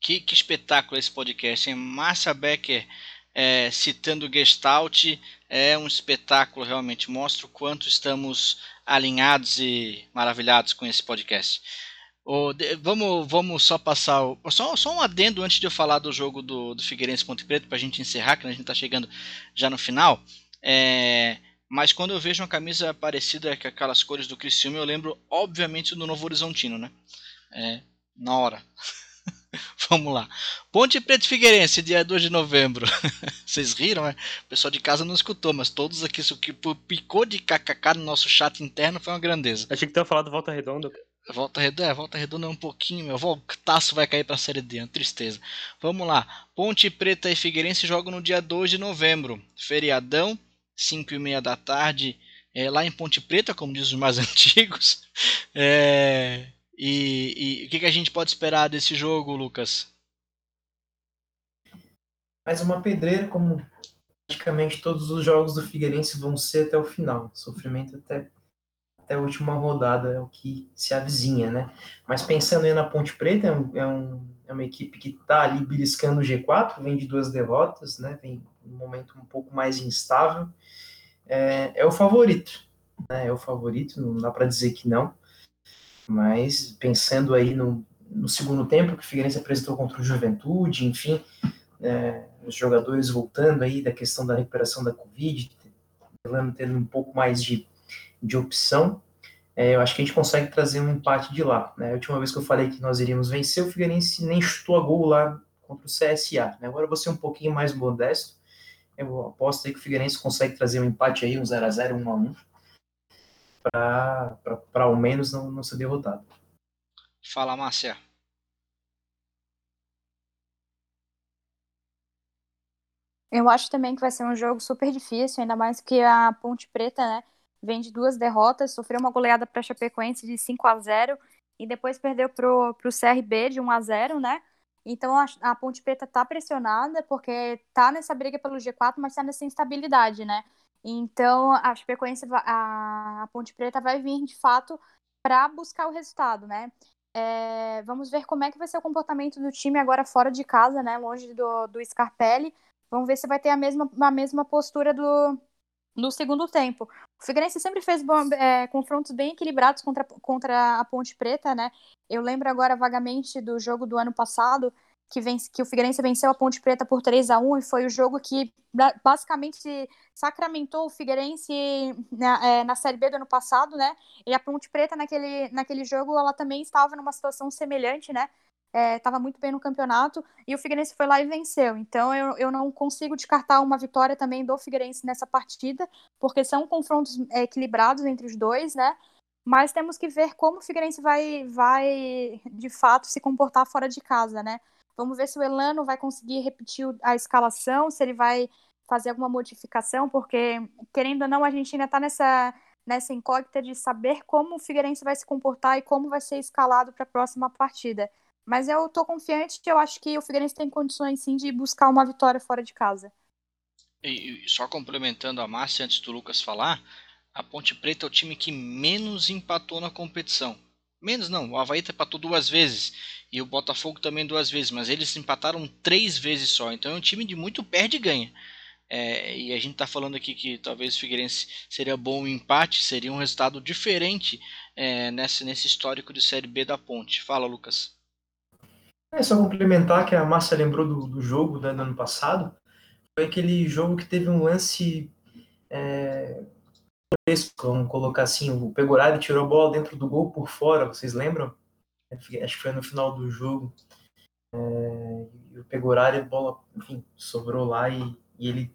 Que, que espetáculo esse podcast, hein? Márcia Becker é, citando Gestalt é um espetáculo realmente. Mostra o quanto estamos alinhados e maravilhados com esse podcast. Ô, de- vamos, vamos só passar. o- só, só um adendo antes de eu falar do jogo do, do Figueirense Ponte Preto, para a gente encerrar, que a gente está chegando já no final. É, mas quando eu vejo uma camisa parecida com aquelas cores do Criciúma, eu lembro, obviamente, do Novo Horizontino, né? É, na hora. Vamos lá. Ponte Preta e Figueirense, dia 2 de novembro. Vocês riram, né? O pessoal de casa não escutou, mas todos aqui, isso que picou de kkk no nosso chat interno foi uma grandeza.
Achei que tu falar do Volta Redonda.
Volta Redonda, é, Volta Redonda é um pouquinho, meu. O taço vai cair pra Série D, uma tristeza. Vamos lá. Ponte Preta e Figueirense jogam no dia 2 de novembro. Feriadão, 5 e meia da tarde, é, lá em Ponte Preta, como diz os mais antigos. É, e, e o que, que a gente pode esperar desse jogo, Lucas?
Mais uma pedreira, como praticamente todos os jogos do Figueirense vão ser até o final. Sofrimento até, até a última rodada é o que se avizinha, né? Mas pensando aí na Ponte Preta, é, um, é, um, é uma equipe que está ali beliscando o G4, vem de duas derrotas, né? Vem um momento um pouco mais instável. É, é o favorito, né? É o favorito, não dá para dizer que não. Mas pensando aí no, no segundo tempo que o Figueirense apresentou contra o Juventude, enfim, é, os jogadores voltando aí da questão da recuperação da Covid, tendo um pouco mais de, de opção, é, eu acho que a gente consegue trazer um empate de lá. Né? A última vez que eu falei que nós iríamos vencer, o Figueirense nem chutou a gol lá contra o CSA. Né? Agora eu vou ser um pouquinho mais modesto. Eu aposto aí que o Figueirense consegue trazer um empate aí, um 0x0, 1x1, para ao menos não, não ser derrotado.
Fala, Márcia.
Eu acho também que vai ser um jogo super difícil, ainda mais que a Ponte Preta, né, vem de duas derrotas, sofreu uma goleada para a Chapecoense de 5 a 0 e depois perdeu pro, pro CRB de 1 a 0 né? Então a, a Ponte Preta tá pressionada porque tá nessa briga pelo G4, mas tá nessa instabilidade, né? Então a Chapecoense, a, a Ponte Preta vai vir de fato para buscar o resultado, né? É, vamos ver como é que vai ser o comportamento do time agora fora de casa, né? Longe do, do Scarpelli. Vamos ver se vai ter a mesma, a mesma postura do, no segundo tempo. O Figueirense sempre fez é, confrontos bem equilibrados contra, contra a Ponte Preta, né? Eu lembro agora vagamente do jogo do ano passado, que, vence, que o Figueirense venceu a Ponte Preta por 3 a 1 e foi o jogo que basicamente sacramentou o Figueirense na, é, na Série B do ano passado, né? E a Ponte Preta naquele, naquele jogo ela também estava numa situação semelhante, né? Estava é, muito bem no campeonato e o Figueirense foi lá e venceu. Então eu, eu não consigo descartar uma vitória também do Figueirense nessa partida, porque são confrontos é, equilibrados entre os dois, né? Mas temos que ver como o Figueirense vai, vai de fato se comportar fora de casa, né? Vamos ver se o Elano vai conseguir repetir a escalação, se ele vai fazer alguma modificação, porque querendo ou não, a gente ainda está nessa nessa incógnita de saber como o Figueirense vai se comportar e como vai ser escalado para a próxima partida. Mas eu tô confiante que eu acho que o Figueirense tem condições sim de buscar uma vitória fora de casa.
E, só complementando a Márcia antes do Lucas falar, a Ponte Preta é o time que menos empatou na competição. Menos não, o Havaí empatou duas vezes e o Botafogo também duas vezes, mas eles empataram três vezes só. Então é um time de muito perde e ganha. É, e a gente está falando aqui que talvez o Figueirense seria bom o empate, seria um resultado diferente é, nesse, nesse histórico de Série B da Ponte. Fala, Lucas.
É só complementar que a Márcia lembrou do, do jogo né, do ano passado. Foi aquele jogo que teve um lance. É, vamos colocar assim: o Pegorari tirou a bola dentro do gol por fora, vocês lembram? Acho que foi no final do jogo. É, o Pegorari, a bola, enfim, sobrou lá e, e, ele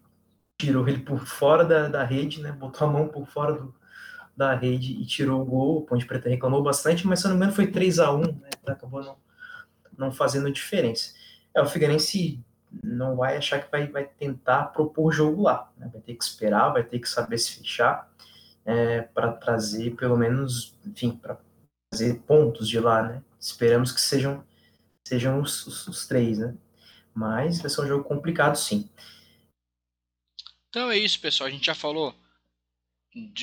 tirou ele por fora da, da rede, né? Botou a mão por fora do, da rede e tirou o gol. O Ponte Preta reclamou bastante, mas se não me engano foi 3 a 1 né? Acabou não não fazendo diferença. É, o Figueirense não vai achar que vai, vai tentar propor jogo lá, né? vai ter que esperar, vai ter que saber se fechar é, para trazer pelo menos, enfim, para trazer pontos de lá, né? Esperamos que sejam sejam os, os, os, três, né? Mas vai ser um jogo complicado, sim.
Então é isso, pessoal. A gente já falou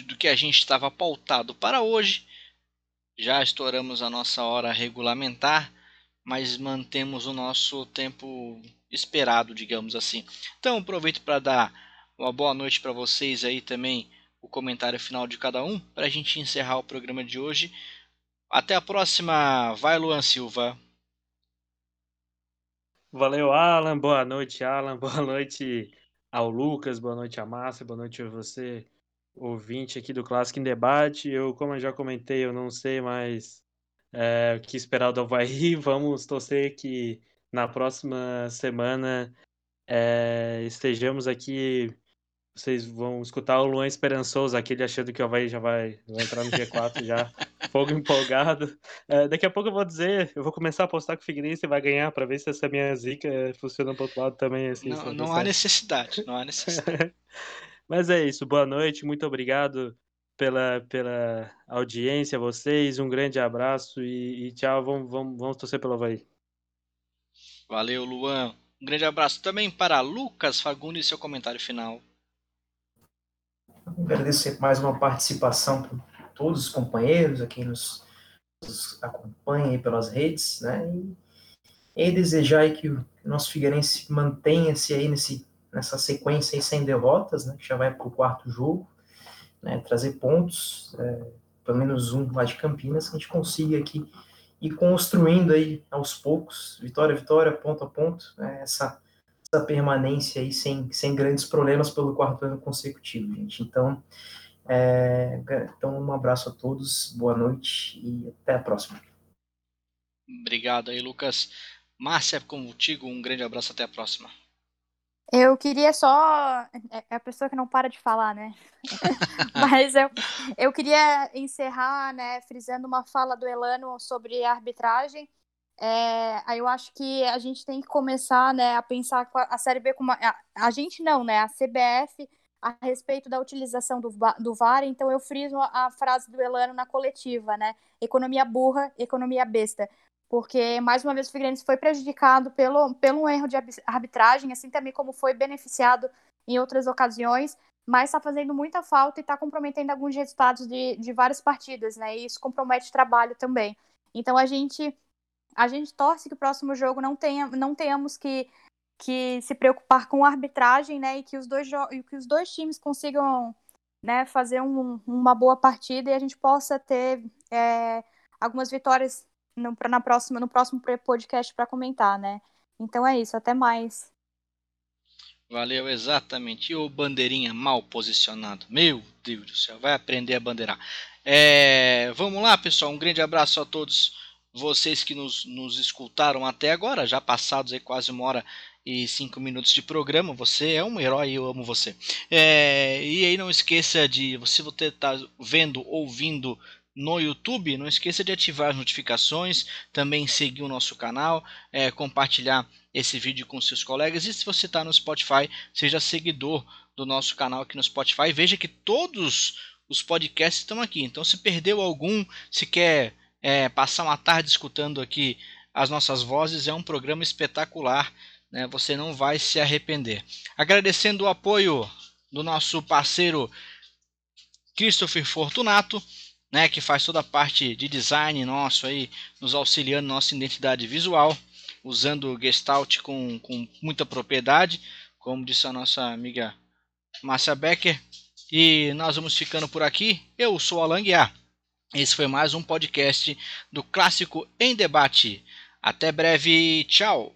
do que a gente estava pautado para hoje. Já estouramos a nossa hora regulamentar mas mantemos o nosso tempo esperado, digamos assim. Então aproveito para dar uma boa noite para vocês aí também, o comentário final de cada um, para a gente encerrar o programa de hoje. Até a próxima, vai Luan Silva.
Valeu, Alan. Boa noite, Alan. Boa noite ao Lucas. Boa noite a Márcia. Boa noite a você, ouvinte aqui do Clássico em Debate. Eu, como eu já comentei, eu não sei mais é, o que esperar do Havaí. Vamos torcer que na próxima semana é, estejamos aqui. Vocês vão escutar o Luan esperançoso, aquele achando que o Havaí já vai, vai entrar no G4 já, fogo empolgado. É, daqui a pouco eu vou dizer, eu vou começar a apostar que o Figueirense vai ganhar para ver se essa minha zica funciona para outro lado também. Assim,
não, não há necessidade, não há necessidade.
Mas é isso, boa noite, muito obrigado pela, pela audiência, vocês. Um grande abraço e, e tchau. Vamos, vamos, vamos torcer pelo Havaí.
Valeu, Luan. Um grande abraço também para Lucas Fagundes, seu comentário final.
Agradeço mais uma participação por todos os companheiros, a quem nos, nos acompanha pelas redes, né? E, e desejar que o nosso Figueirense mantenha-se aí nesse, nessa sequência aí sem derrotas, né? Que já vai para o quarto jogo né, trazer pontos, é, pelo menos um lá de Campinas, que a gente consiga aqui ir construindo aí aos poucos, vitória a vitória, ponto a ponto, né, essa, essa permanência aí sem, sem grandes problemas pelo quarto ano consecutivo, gente. Então, é, então, um abraço a todos, boa noite e até a próxima.
Obrigado aí, Lucas. Márcia, contigo, um grande abraço, até a próxima.
Eu queria só. É, é a pessoa que não para de falar, né? Mas eu, eu queria encerrar, né, frisando uma fala do Elano sobre a arbitragem. É, eu acho que a gente tem que começar né, a pensar a Série B como. A, a gente não, né? A CBF a respeito da utilização do, do VAR, então eu friso a frase do Elano na coletiva, né? Economia burra, economia besta porque mais uma vez o Figueirense foi prejudicado pelo, pelo erro de arbitragem, assim também como foi beneficiado em outras ocasiões, mas está fazendo muita falta e está comprometendo alguns resultados de, de várias partidas, né? E isso compromete trabalho também. Então a gente a gente torce que o próximo jogo não tenha não tenhamos que que se preocupar com a arbitragem, né? E que os dois que os dois times consigam né, fazer um, uma boa partida e a gente possa ter é, algumas vitórias no, na próxima, no próximo podcast para comentar, né? Então é isso, até mais.
Valeu, exatamente. E o bandeirinha mal posicionado. Meu Deus do céu, vai aprender a bandeirar. É, vamos lá, pessoal. Um grande abraço a todos vocês que nos, nos escutaram até agora, já passados aí quase uma hora e cinco minutos de programa. Você é um herói, eu amo você. É, e aí não esqueça de, se você está vendo, ouvindo no YouTube, não esqueça de ativar as notificações, também seguir o nosso canal, é, compartilhar esse vídeo com seus colegas. E se você está no Spotify, seja seguidor do nosso canal aqui no Spotify. Veja que todos os podcasts estão aqui. Então, se perdeu algum, se quer é, passar uma tarde escutando aqui as nossas vozes, é um programa espetacular. Né? Você não vai se arrepender. Agradecendo o apoio do nosso parceiro Christopher Fortunato né, que faz toda a parte de design nosso aí, nos auxiliando nossa identidade visual, usando o Gestalt com, com muita propriedade, como disse a nossa amiga Márcia Becker. E nós vamos ficando por aqui. Eu sou Alan Guiar. Esse foi mais um podcast do Clássico em Debate. Até breve, tchau!